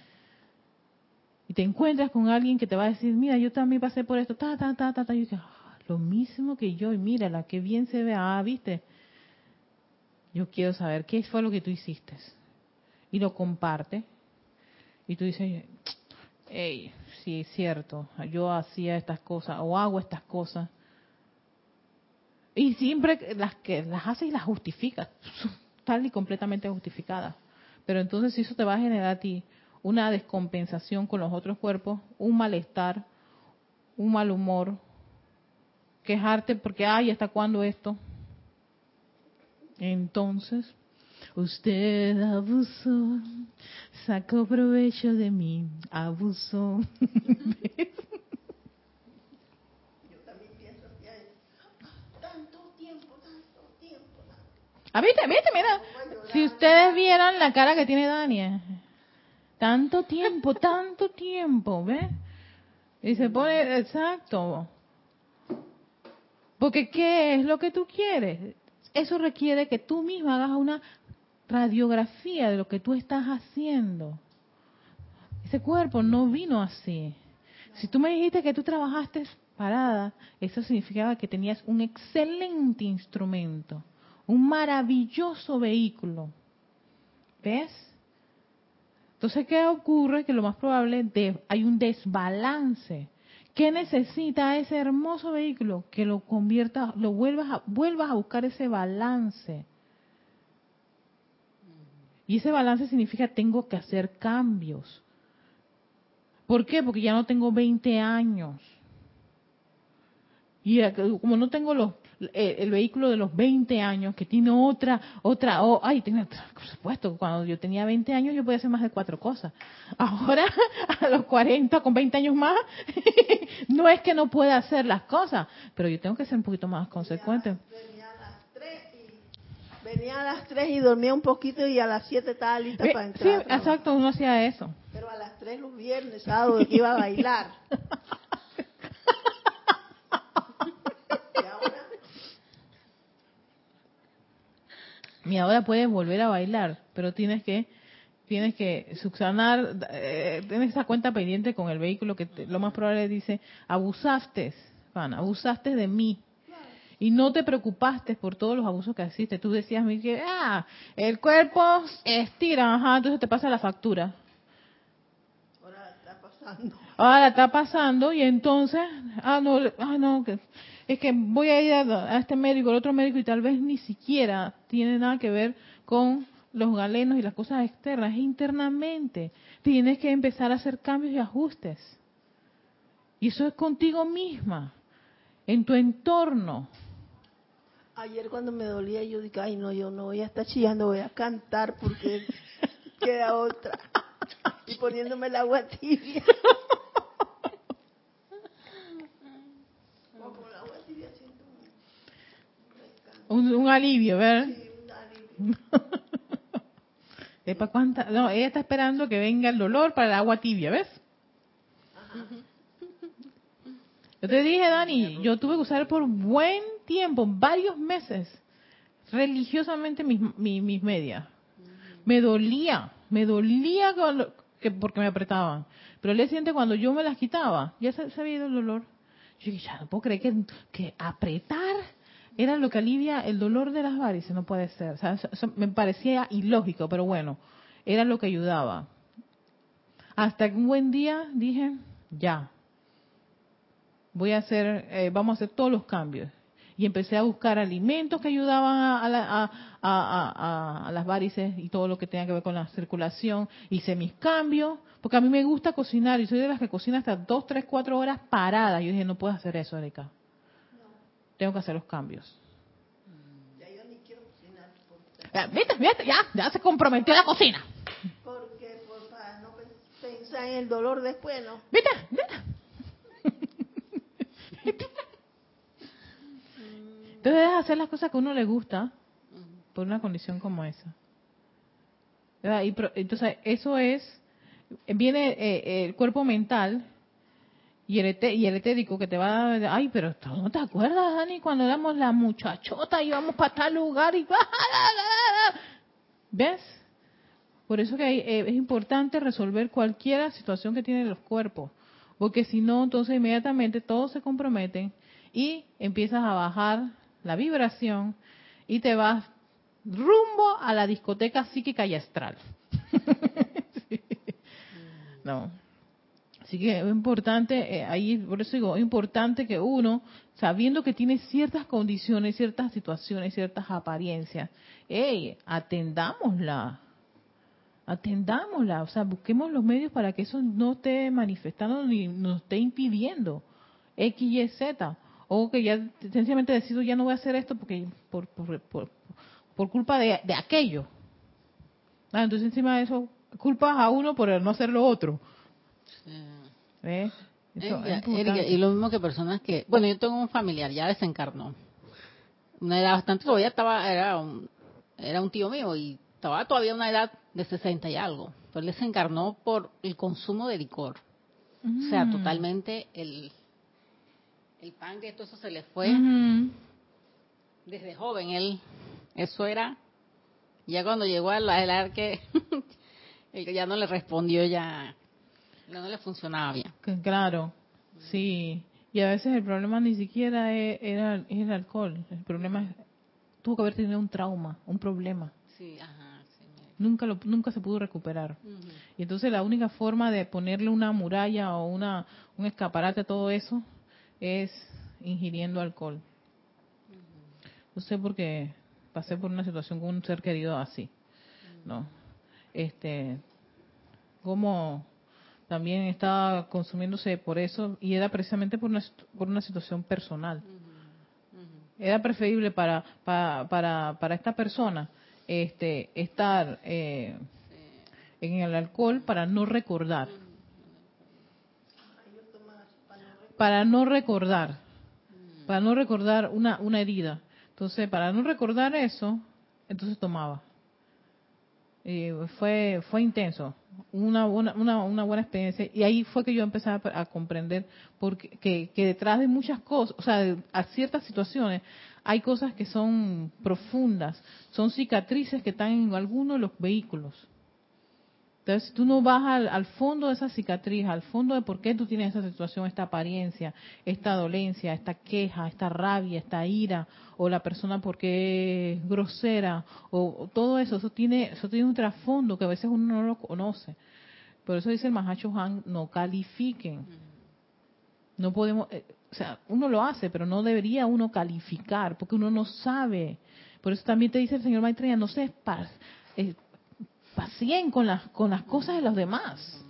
Y te encuentras con alguien que te va a decir, mira, yo también pasé por esto, ta, ta, ta, ta, ta, y ah, lo mismo que yo, y mírala, qué bien se ve, ah, viste, yo quiero saber qué fue lo que tú hiciste. Y lo comparte, y tú dices, hey, sí, es cierto, yo hacía estas cosas, o hago estas cosas. Y siempre las que las haces y las justificas, tal y completamente justificadas. Pero entonces eso te va a generar a ti una descompensación con los otros cuerpos, un malestar, un mal humor, quejarte porque, ay, ¿hasta cuándo esto? Entonces, usted abusó, sacó provecho de mí, abusó. Ah, viste, viste, mira. Si ustedes vieran la cara que tiene Dania. Tanto tiempo, tanto tiempo, ¿ves? Y se pone, exacto. Porque ¿qué es lo que tú quieres? Eso requiere que tú misma hagas una radiografía de lo que tú estás haciendo. Ese cuerpo no vino así. Si tú me dijiste que tú trabajaste parada, eso significaba que tenías un excelente instrumento, un maravilloso vehículo. ¿Ves? Entonces, ¿qué ocurre? Que lo más probable de, hay un desbalance. ¿Qué necesita ese hermoso vehículo? Que lo convierta, lo vuelvas a, vuelvas a buscar ese balance. Y ese balance significa tengo que hacer cambios. ¿Por qué? Porque ya no tengo 20 años. Y como no tengo los, eh, el vehículo de los 20 años, que tiene otra, otra, oh, ay, tiene, por supuesto, cuando yo tenía 20 años yo podía hacer más de cuatro cosas. Ahora, a los 40, con 20 años más, no es que no pueda hacer las cosas, pero yo tengo que ser un poquito más consecuente. Venía a las 3 y, venía a las 3 y dormía un poquito y a las 7 estaba lista para Sí, entrar. trabajar. exacto, uno hacía eso. Pero a las 3 los viernes, sábado, iba a bailar. Y ahora, Y ahora puedes volver a bailar, pero tienes que tienes que subsanar, eh, tienes esa cuenta pendiente con el vehículo que te- lo más probable dice, abusaste, Juan, abusaste de mí. Y no te preocupaste por todos los abusos que hiciste. Tú decías que, ah, el cuerpo estira, ajá, entonces te pasa la factura. Ahora está pasando. Ahora está pasando y entonces, ah, no, ah, no, que, es que voy a ir a, a este médico, al otro médico y tal vez ni siquiera tiene nada que ver con los galenos y las cosas externas, internamente. Tienes que empezar a hacer cambios y ajustes. Y eso es contigo misma, en tu entorno. Ayer cuando me dolía yo dije, ay no, yo no voy a estar chillando, voy a cantar porque queda otra. Poniéndome el agua tibia. Como con el agua tibia siento un Un, alivio, ¿ver? sí, un alivio. Cuánta- no, ella está esperando que venga el dolor para el agua tibia, ¿ves? Yo te dije, Dani, yo tuve que usar por buen tiempo, varios meses, religiosamente mis, mi- mis medias. Me dolía, me dolía cuando- que porque me apretaban. Pero el día cuando yo me las quitaba, ya se, se había ido el dolor. Yo dije, ya no puedo creer que, que apretar era lo que alivia el dolor de las varices, no puede ser. Me parecía ilógico, pero bueno, era lo que ayudaba. Hasta que un buen día dije, ya, voy a hacer, eh, vamos a hacer todos los cambios. Y empecé a buscar alimentos que ayudaban a, a a- a- las varices y todo lo que tenga que ver con la circulación. Hice mis cambios, porque a mí me gusta cocinar y soy de las que cocina hasta dos, tres, cuatro horas paradas. Yo dije, no puedo hacer eso, Erika. Tengo que hacer los cambios. Ya yo ni quiero cocinar porque, Ya, ¿Viste? ¿Viste? Ya, ya se comprometió la cocina. porque por, para no pen- pensar en el dolor después, ¿no? ¿Viste? ¿Viste? Entonces debes hacer las cosas que a uno le gusta por una condición como esa. ¿Verdad? Y pro- entonces eso es, viene eh, el cuerpo mental y el, ete- y el etérico que te va a ay, pero ¿tú ¿no te acuerdas, Dani, cuando éramos la muchachota y íbamos para tal lugar y... ¿Ves? Por eso que hay- eh, es importante resolver cualquier situación que tienen los cuerpos, porque si no, entonces inmediatamente todos se comprometen y empiezas a bajar la vibración y te vas rumbo a la discoteca psíquica y astral. No. Así que es importante, eh, ahí por eso digo, es importante que uno, sabiendo que tiene ciertas condiciones, ciertas situaciones, ciertas apariencias, hey, atendámosla, atendámosla, o sea, busquemos los medios para que eso no esté manifestando ni nos esté impidiendo X, Y, Z, o que ya sencillamente decido ya no voy a hacer esto porque por, por, por, por culpa de, de aquello. Ah, entonces encima de eso, culpas a uno por no hacer lo otro. Erika, y lo mismo que personas que, bueno, yo tengo un familiar, ya desencarnó. Una edad bastante, todavía estaba, era un- era un tío mío y estaba todavía una edad de 60 y algo. Pero él desencarnó por el consumo de licor. O sea, Mm. totalmente el, el pan que todo eso se le fue desde joven. Él, eso era, ya cuando llegó al al arque, el que ya no le respondió, ya ya no le funcionaba bien. Claro, sí. Y a veces el problema ni siquiera e- era el alcohol. El problema es, tuvo que haber tenido un trauma, un problema. Sí, ajá, sí. Nunca lo, nunca se pudo recuperar. Y entonces la única forma de ponerle una muralla o una un escaparate a todo eso es ingiriendo alcohol. No sé por qué pasé por una situación con un ser querido así. ¿No? Este como también estaba consumiéndose por eso y era precisamente por una, por una situación personal. Era preferible para, para, para, para esta persona este, estar eh, en el alcohol para no recordar. Para no recordar. Para no recordar una, una herida. Entonces, para no recordar eso, entonces tomaba. Y fue fue intenso, una, buena- una, una buena experiencia. Y ahí fue que yo empecé a, comprender porque, que, detrás de muchas cosas, o sea, a ciertas situaciones, hay cosas que son profundas, son cicatrices que están en alguno de los vehículos. Entonces, tú no vas al, al fondo de esa cicatriz, al fondo de por qué tú tienes esa situación, esta apariencia, esta dolencia, esta queja, esta rabia, esta ira, o la persona porque es grosera, o, todo eso, eso tiene, eso tiene un trasfondo que a veces uno no lo conoce. Por eso dice el Mahacho Han, no califiquen. No podemos, eh, o sea, uno lo hace, pero no debería uno calificar, porque uno no sabe. Por eso también te dice el señor Maitreya, no se espa- eh, pacien con las, con las cosas de los demás.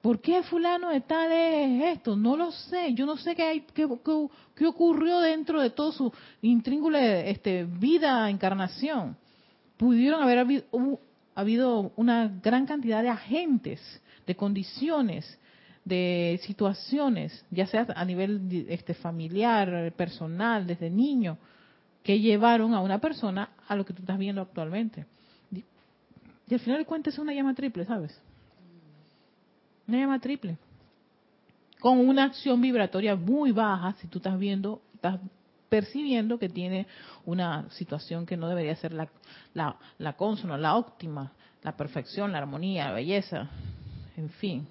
¿Por qué fulano de tal es esto? No lo sé. Yo no sé qué, hay, qué, qué- qué ocurrió dentro de todo su intríngulo este, vida, encarnación. Pudieron haber habido, habido una gran cantidad de agentes, de condiciones, de situaciones, ya sea a nivel este, familiar, personal, desde niño, que llevaron a una persona a lo que tú estás viendo actualmente. Y al final de cuentas es una llama triple, ¿sabes? Una llama triple. Con una acción vibratoria muy baja, si tú estás viendo, estás percibiendo que tiene una situación que no debería ser la, la, la consona, la óptima, la perfección, la armonía, la belleza, en fin.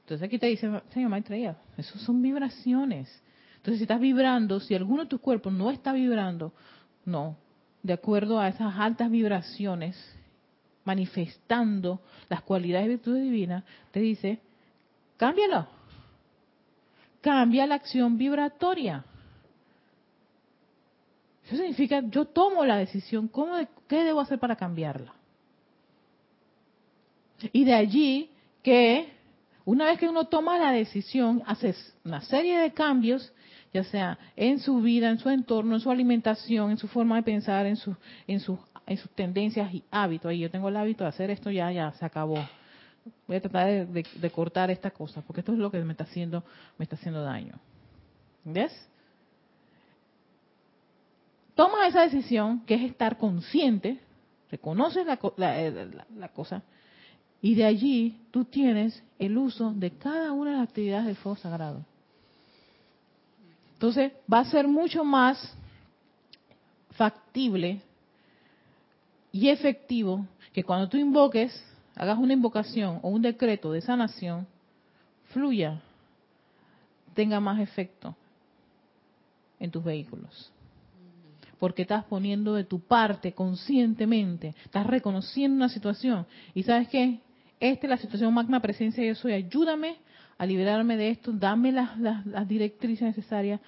Entonces aquí te dice, señor Maitreya, eso son vibraciones. Entonces si estás vibrando, si alguno de tus cuerpos no está vibrando, no, de acuerdo a esas altas vibraciones, manifestando las cualidades y virtudes divinas, te dice, cámbialo. Cambia la acción vibratoria. Eso significa, yo tomo la decisión, ¿cómo de- ¿qué debo hacer para cambiarla? Y de allí que, una vez que uno toma la decisión, haces una serie de cambios, ya sea en su vida, en su entorno, en su alimentación, en su forma de pensar, en, su, en, sus, en sus tendencias y hábitos. Y yo tengo el hábito de hacer esto, ya, ya, se acabó. Voy a tratar de, de- cortar esta cosa, porque esto es lo que me está haciendo, me está haciendo daño. ¿Ves? Toma esa decisión, que es estar consciente, reconoces la, la- eh, la- la cosa, y de allí tú tienes el uso de cada una de las actividades del fuego sagrado. Entonces va a ser mucho más factible y efectivo que cuando tú invoques, hagas una invocación o un decreto de sanación, fluya, tenga más efecto en tus vehículos. Porque estás poniendo de tu parte conscientemente, estás reconociendo una situación. ¿Y sabes qué? Esta es la situación magna presencia yo soy. Ayúdame a liberarme de esto, dame las, directrices necesarias.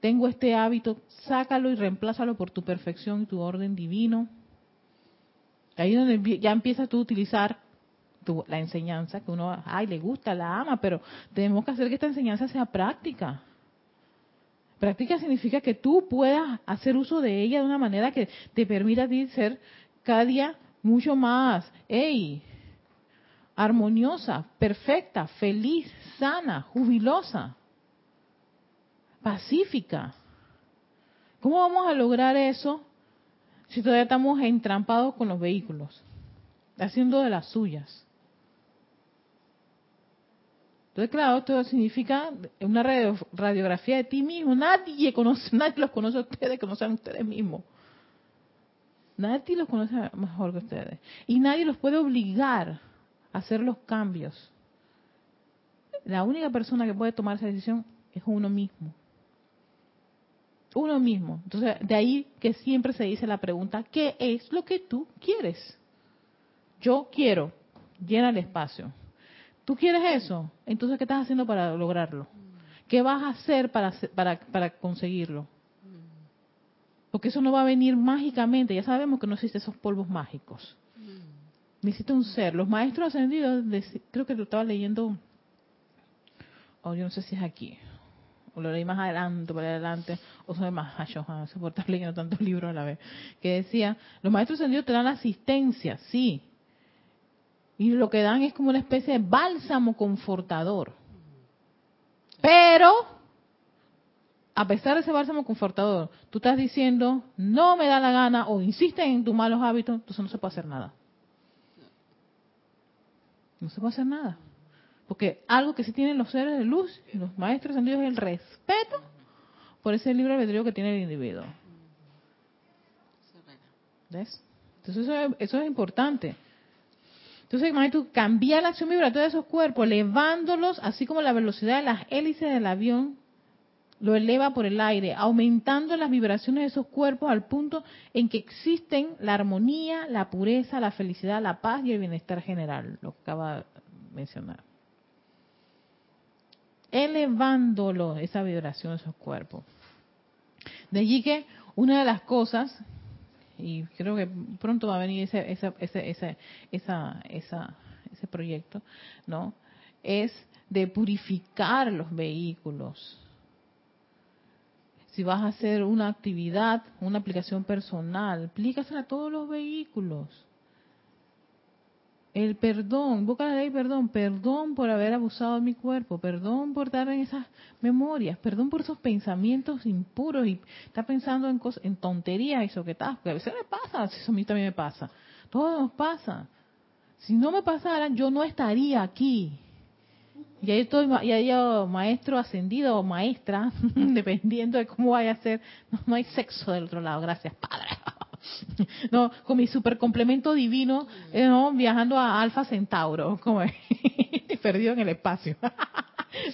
Tengo este hábito, sácalo y reemplázalo por tu perfección y tu orden divino. Ahí es donde ya empiezas tú a utilizar tu- la enseñanza que uno, ay, le gusta, la ama, pero tenemos que hacer que esta enseñanza sea práctica. Práctica significa que tú puedas hacer uso de ella de una manera que te permita ti ser cada día mucho más, hey, armoniosa, perfecta, feliz, sana, jubilosa, pacífica. ¿Cómo vamos a lograr eso? si todavía estamos entrampados con los vehículos, haciendo de las suyas? Entonces, claro, esto significa una radiografía de ti mismo. Nadie conoce, nadie los conoce a ustedes, conocen a ustedes mismos. Nadie los conoce mejor que ustedes. Y nadie los puede obligar hacer los cambios. La única persona que puede tomar esa decisión es uno mismo. Uno mismo. Entonces, de ahí que siempre se dice la pregunta, ¿qué es lo que tú quieres? Yo quiero. Llena el espacio. ¿Tú quieres eso? Entonces, ¿qué estás haciendo para lograrlo? ¿Qué vas a hacer para, para, para conseguirlo? Porque eso no va a venir mágicamente. Ya sabemos que no existen esos polvos mágicos. Necesita un ser. Los maestros ascendidos, creo que lo estaba leyendo, o yo no sé si es aquí, o lo leí más adelante, por adelante, o soy más yo, no sé por estar leyendo tantos libros a la vez, que decía, los maestros ascendidos te dan asistencia, sí, y lo que dan es como una especie de bálsamo confortador. Pero, a pesar de ese bálsamo confortador, tú estás diciendo, no me da la gana o insisten en tus malos hábitos, entonces no se puede hacer nada. No se puede hacer nada. Porque algo que sí tienen los seres de luz y los maestros en Dios es el respeto por ese libre albedrío que tiene el individuo. ¿Ves? Entonces eso eso es importante. Entonces, imagínate cambiar la acción vibratoria de esos cuerpos, elevándolos, así como la velocidad de las hélices del avión lo eleva por el aire, aumentando las vibraciones de esos cuerpos al punto en que existen la armonía, la pureza, la felicidad, la paz y el bienestar general, lo que acaba de mencionar. Elevándolo, esa vibración de esos cuerpos. De allí que una de las cosas y creo que pronto va a venir ese, ese, ese, ese, esa, esa, ese proyecto, ¿no? Es de purificar los vehículos. Si vas a hacer una actividad, una aplicación personal, aplícasela a todos los vehículos. El perdón, boca de ley perdón, perdón por haber abusado de mi cuerpo, perdón por dar en esas memorias, perdón por esos pensamientos impuros y estar pensando en cosas, en tonterías y soquetas, porque a veces me pasa, eso a mí también me pasa, todo nos pasa. Si no me pasara, yo no estaría aquí. Y ahí estoy, ya yo maestro ascendido o maestra, dependiendo de cómo vaya a ser. No, no hay sexo del otro lado, gracias, Padre. no, con mi super complemento divino, eh, viajando a Alfa Centauro, como perdido en el espacio.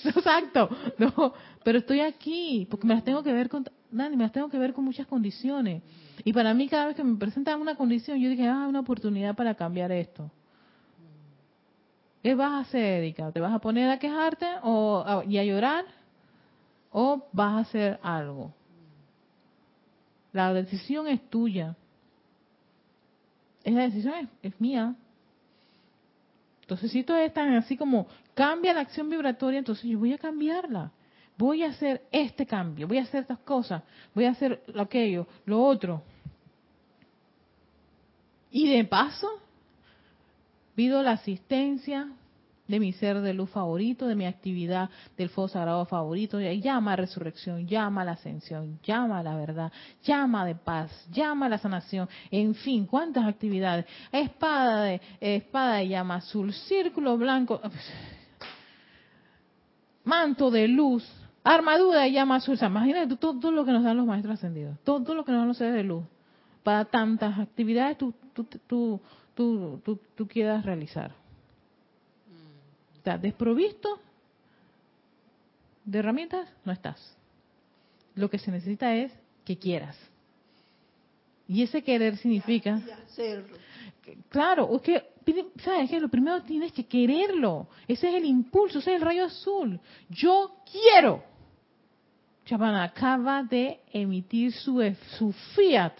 exacto, no, pero estoy aquí porque me las tengo que ver con, me las tengo que ver con muchas condiciones. Y para mí cada vez que me presentan una condición, yo dije, ah, una oportunidad para cambiar esto. ¿Qué vas a hacer, Erika? ¿Te vas a poner a quejarte o y a llorar? ¿O vas a hacer algo? La decisión es tuya. Esa decisión es, mía. Entonces, si todos están así como cambia la acción vibratoria, entonces yo voy a cambiarla. Voy a hacer este cambio, voy a hacer estas cosas, voy a hacer aquello, lo otro. Y de paso, pido la asistencia de mi ser de luz favorito, de mi actividad del fuego sagrado favorito, llama a resurrección, llama a la ascensión, llama a la verdad, llama de paz, llama a la sanación, en fin, cuántas actividades, espada de espada de llama azul, círculo blanco, manto de luz, armadura de llama azul, imagínate todo, lo que nos dan los maestros ascendidos, todo, lo que nos dan los seres de luz, para tantas actividades tú, tú, tú, tú, tú quieras realizar sea, desprovisto de herramientas, no estás. Lo que se necesita es que quieras. Y ese querer significa... Claro, es que, ¿sabes qué? Lo primero tienes que quererlo. Ese es el impulso, ese es el rayo azul. Yo quiero. Chapan acaba de emitir su, su fiat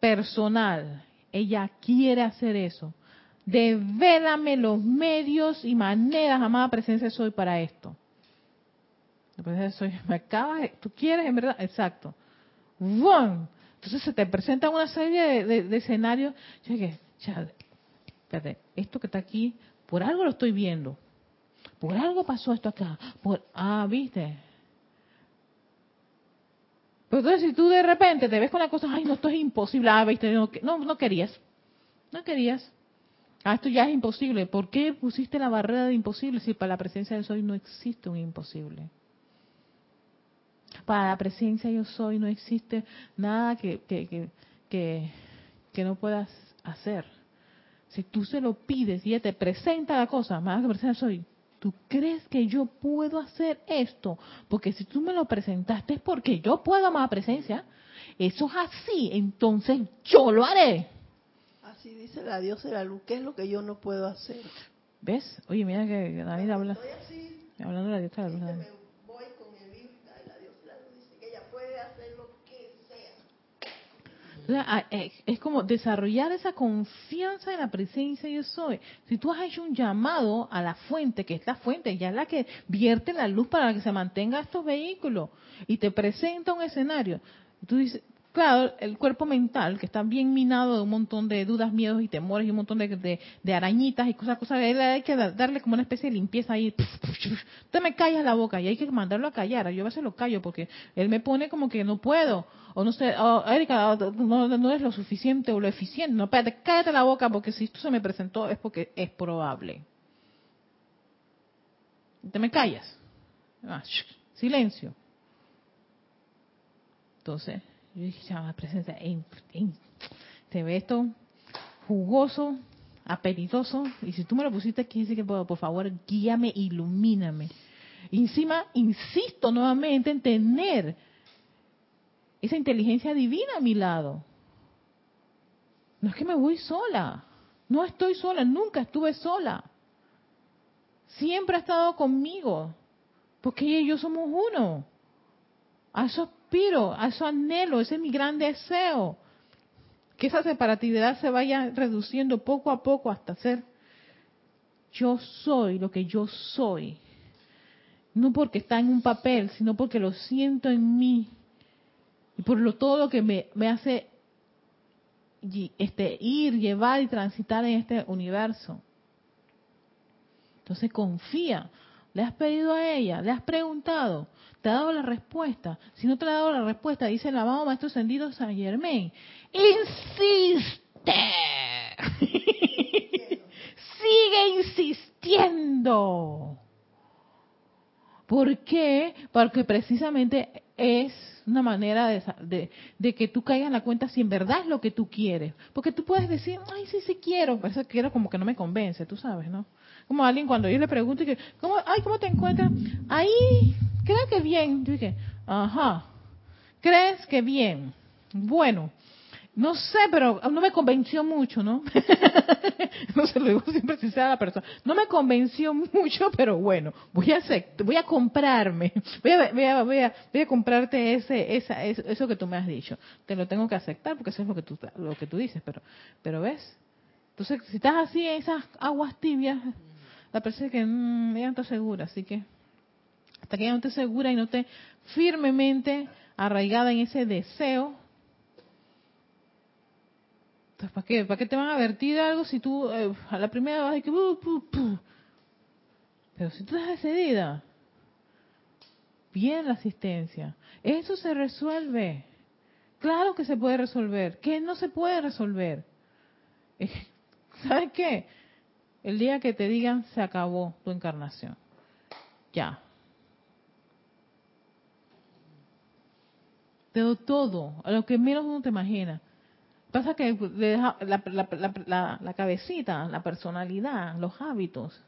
personal. Ella quiere hacer eso. Devélame los medios y maneras, amada presencia soy para esto. Soy, me acabas, tú quieres, en verdad, exacto. Entonces se te presenta una serie de, escenarios. Yo dije, espérate, esto que está aquí, por algo lo estoy viendo. Por algo pasó esto acá. Por, ah, viste. Pero entonces si tú de repente te ves con la cosa, ay, no, esto es imposible, ah, viste, no, no, querías, no querías. Ah, esto ya es imposible. ¿Por qué pusiste la barrera de imposible si para la presencia de soy no existe un imposible? Para la presencia yo soy no existe nada que, que, que, que, que no puedas hacer. Si tú se lo pides y ella te presenta la cosa, más que presencia soy, ¿tú crees que yo puedo hacer esto? Porque si tú me lo presentaste es porque yo puedo, más presencia. Eso es así, entonces yo lo haré. Así dice la diosa de la luz. ¿Qué es lo que yo no puedo hacer? ¿Ves? Oye, mira que David habla. Así, Hablando de la diosa de la luz. me David. voy con el libro y la diosa de la luz dice que ella puede hacer lo que sea. Eh, es como desarrollar esa confianza en la presencia yo soy. Si tú has hecho un llamado a la fuente, que es la fuente, ya es la que vierte la luz para que se mantenga estos vehículos, y te presenta un escenario, tú dices, claro, el cuerpo mental, que está bien minado de un montón de dudas, miedos y temores y un montón de, de- arañitas y cosas, cosas, hay que da- darle como una especie de limpieza ahí. Te me callas la boca y hay que mandarlo a callar. Yo a veces lo callo porque él me pone como que no puedo. O no sé, oh, Erika, no, no es lo suficiente o lo eficiente. No, espérate, cállate la boca porque si esto se me presentó es porque es probable. Te me callas. Ah, silencio. Entonces, yo dije, la presencia, ey, ey, se ve esto jugoso, apetitoso, y si tú me lo pusiste aquí, dice que por, favor, guíame, ilumíname. Encima, insisto nuevamente en tener esa inteligencia divina a mi lado. No es que me voy sola, no estoy sola, nunca estuve sola. Siempre ha estado conmigo, porque ella y yo somos uno. A eso a eso anhelo, ese es mi gran deseo. Que esa separatividad se vaya reduciendo poco a poco hasta ser yo soy lo que yo soy. No porque está en un papel, sino porque lo siento en mí. Y por lo todo lo que me, me hace este, ir, llevar y transitar en este universo. Entonces confía. Le has pedido a ella, le has preguntado, te ha dado la respuesta. Si no te ha dado la respuesta, dice el amado Maestro Ascendido San Germain, insiste. Sigue insistiendo. ¿Por qué? Porque precisamente es una manera de, de que tú caigas en la cuenta si en verdad es lo que tú quieres. Porque tú puedes decir, ay, sí, sí quiero, pero eso quiero como que no me convence, tú sabes, ¿no? Como alguien cuando yo le pregunto, y que, ¿cómo, ay, ¿cómo te encuentras? Ahí, creo que bien. Yo dije, ajá, ¿crees que bien? Bueno, no sé, pero no me convenció mucho, ¿no? no se lo digo siempre si sea la persona. No me convenció mucho, pero bueno, voy a acect- voy a comprarme, voy a, voy a, voy a, comprarte ese, esa, eso, que tú me has dicho. Te lo tengo que aceptar porque eso es lo que tú, lo que tú dices, pero, pero ves. Entonces, si estás así en esas aguas tibias, la persona que mm, ella no está segura, así que hasta que ella no esté segura y no esté firmemente arraigada en ese deseo, entonces, ¿para qué? ¿Para qué te van a vertir algo si tú eh, a la primera vas a que... "Uh, pu, pu"? Pero si tú estás decidida, bien la asistencia. Eso se resuelve. Claro que se puede resolver. ¿Qué no se puede resolver? ¿Sabes qué? El día que te digan se acabó tu encarnación. Ya. Doy todo, a lo que menos uno te imagina. Pasa que la, la- la- la- cabecita, la personalidad, los hábitos,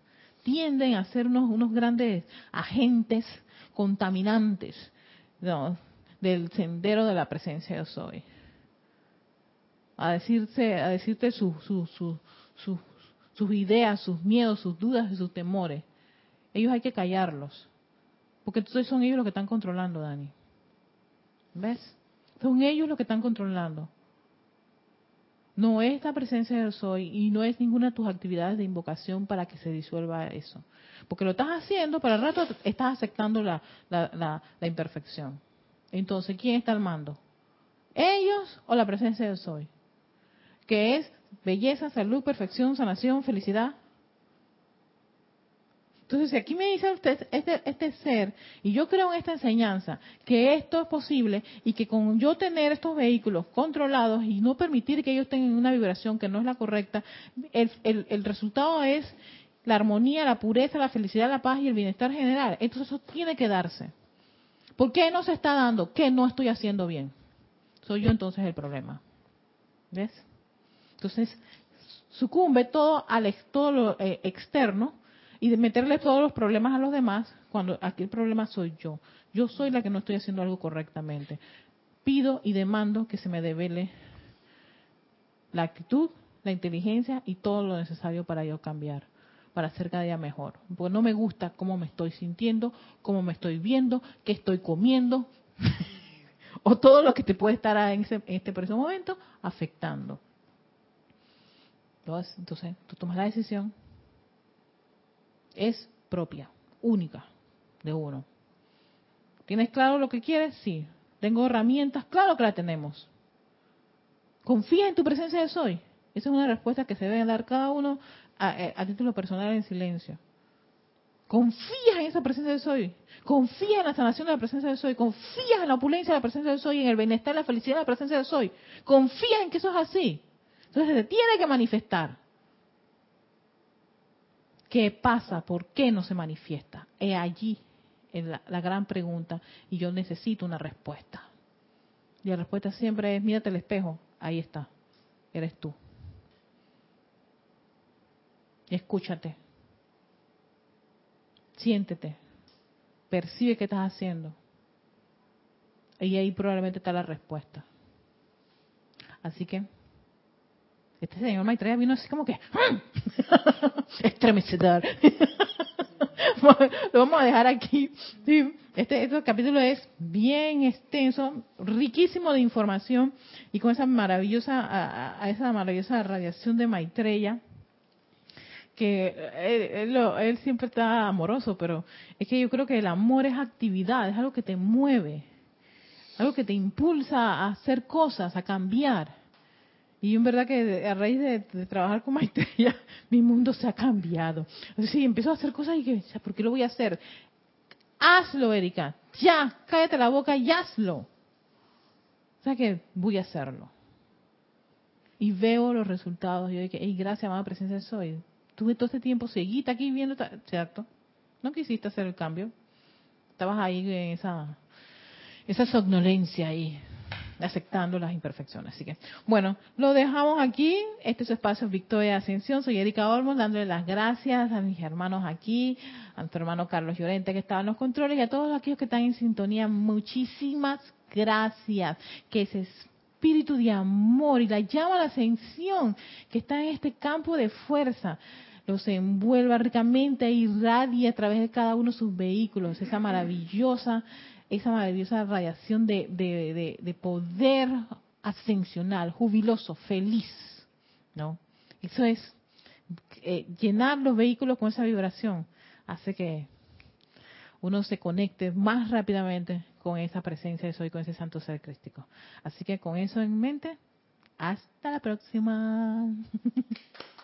tienden a ser unos, grandes agentes contaminantes del sendero de la presencia de soy. A decirse, a decirte sus sus- sus ideas, sus miedos, sus dudas y sus temores. Ellos hay que callarlos. Porque entonces son ellos los que están controlando, Dani. ¿Ves? Son ellos los que están controlando. No es la presencia del soy y no es ninguna de tus actividades de invocación para que se disuelva eso. Porque lo estás haciendo, para el rato estás aceptando la, la, la, imperfección. Entonces, ¿quién está al mando? ¿Ellos o la presencia del soy? Que es belleza, salud, perfección, sanación, felicidad. Entonces, si aquí me dice usted, este, este ser, y yo creo en esta enseñanza, que esto es posible y que con yo tener estos vehículos controlados y no permitir que ellos tengan una vibración que no es la correcta, el, el, el resultado es la armonía, la pureza, la felicidad, la paz y el bienestar general. Entonces, eso tiene que darse. ¿Por qué no se está dando? ¿Qué no estoy haciendo bien? Soy yo entonces el problema. ¿Ves? Entonces, sucumbe todo al todo lo eh, externo y de meterle todos los problemas a los demás cuando aquí el problema soy yo. Yo soy la que no estoy haciendo algo correctamente. Pido y demando que se me devele la actitud, la inteligencia y todo lo necesario para yo cambiar, para ser cada día mejor. Porque no me gusta cómo me estoy sintiendo, cómo me estoy viendo, qué estoy comiendo, o todo lo que te puede estar en, ese, en este preciso momento afectando. Entonces, tú tomas la decisión es propia, única de uno. ¿Tienes claro lo que quieres? Sí. ¿Tengo herramientas? Claro que la tenemos. ¿Confía en tu presencia de soy? Esa es una respuesta que se debe dar cada uno a, título personal en silencio. ¿Confías en esa presencia de soy? ¿Confías en la sanación de la presencia de soy? ¿Confías en la opulencia de la presencia de soy? ¿En el bienestar, la felicidad de la presencia de soy? ¿Confías en que eso es así? Entonces se tiene que manifestar. ¿Qué pasa? ¿Por qué no se manifiesta? Es allí la, gran pregunta y yo necesito una respuesta. Y la respuesta siempre es, mírate el espejo, ahí está, eres tú. escúchate, siéntete, percibe qué estás haciendo. Y ahí probablemente está la respuesta. Así que este señor Maitreya vino así como que ¡ah! estremecedor. Lo vamos a dejar aquí. Este, este capítulo es bien extenso, riquísimo de información y con esa maravillosa, a, esa maravillosa radiación de Maitreya que él, él, siempre está amoroso, pero es que yo creo que el amor es actividad, es algo que te mueve, algo que te impulsa a hacer cosas, a cambiar. Y en verdad que a raíz de, trabajar con maestría, mi mundo se ha cambiado. Sí, empiezo a hacer cosas y que, ¿por qué lo voy a hacer? Hazlo, Erika. Ya, cállate la boca y hazlo. O sea que voy a hacerlo. Y veo los resultados. Yo dije, hey, gracias, amada presencia soy. Tuve todo este tiempo, seguiste aquí viendo, ¿cierto? No quisiste hacer el cambio. Estabas ahí en esa, esa somnolencia ahí aceptando las imperfecciones. Así que, bueno, lo dejamos aquí. Este es su espacio Victoria Ascensión. Soy Erika Olmos, dándole las gracias a mis hermanos aquí, a nuestro hermano Carlos Llorente que estaba en los controles y a todos aquellos que están en sintonía. Muchísimas gracias. Que ese espíritu de amor y la llama a la ascensión que está en este campo de fuerza los envuelva ricamente e irradie a través de cada uno de sus vehículos, esa maravillosa esa maravillosa radiación de, de, poder ascensional, jubiloso, feliz, ¿no? Eso es eh, llenar los vehículos con esa vibración hace que uno se conecte más rápidamente con esa presencia de soy, con ese santo ser crístico. Así que con eso en mente, hasta la próxima.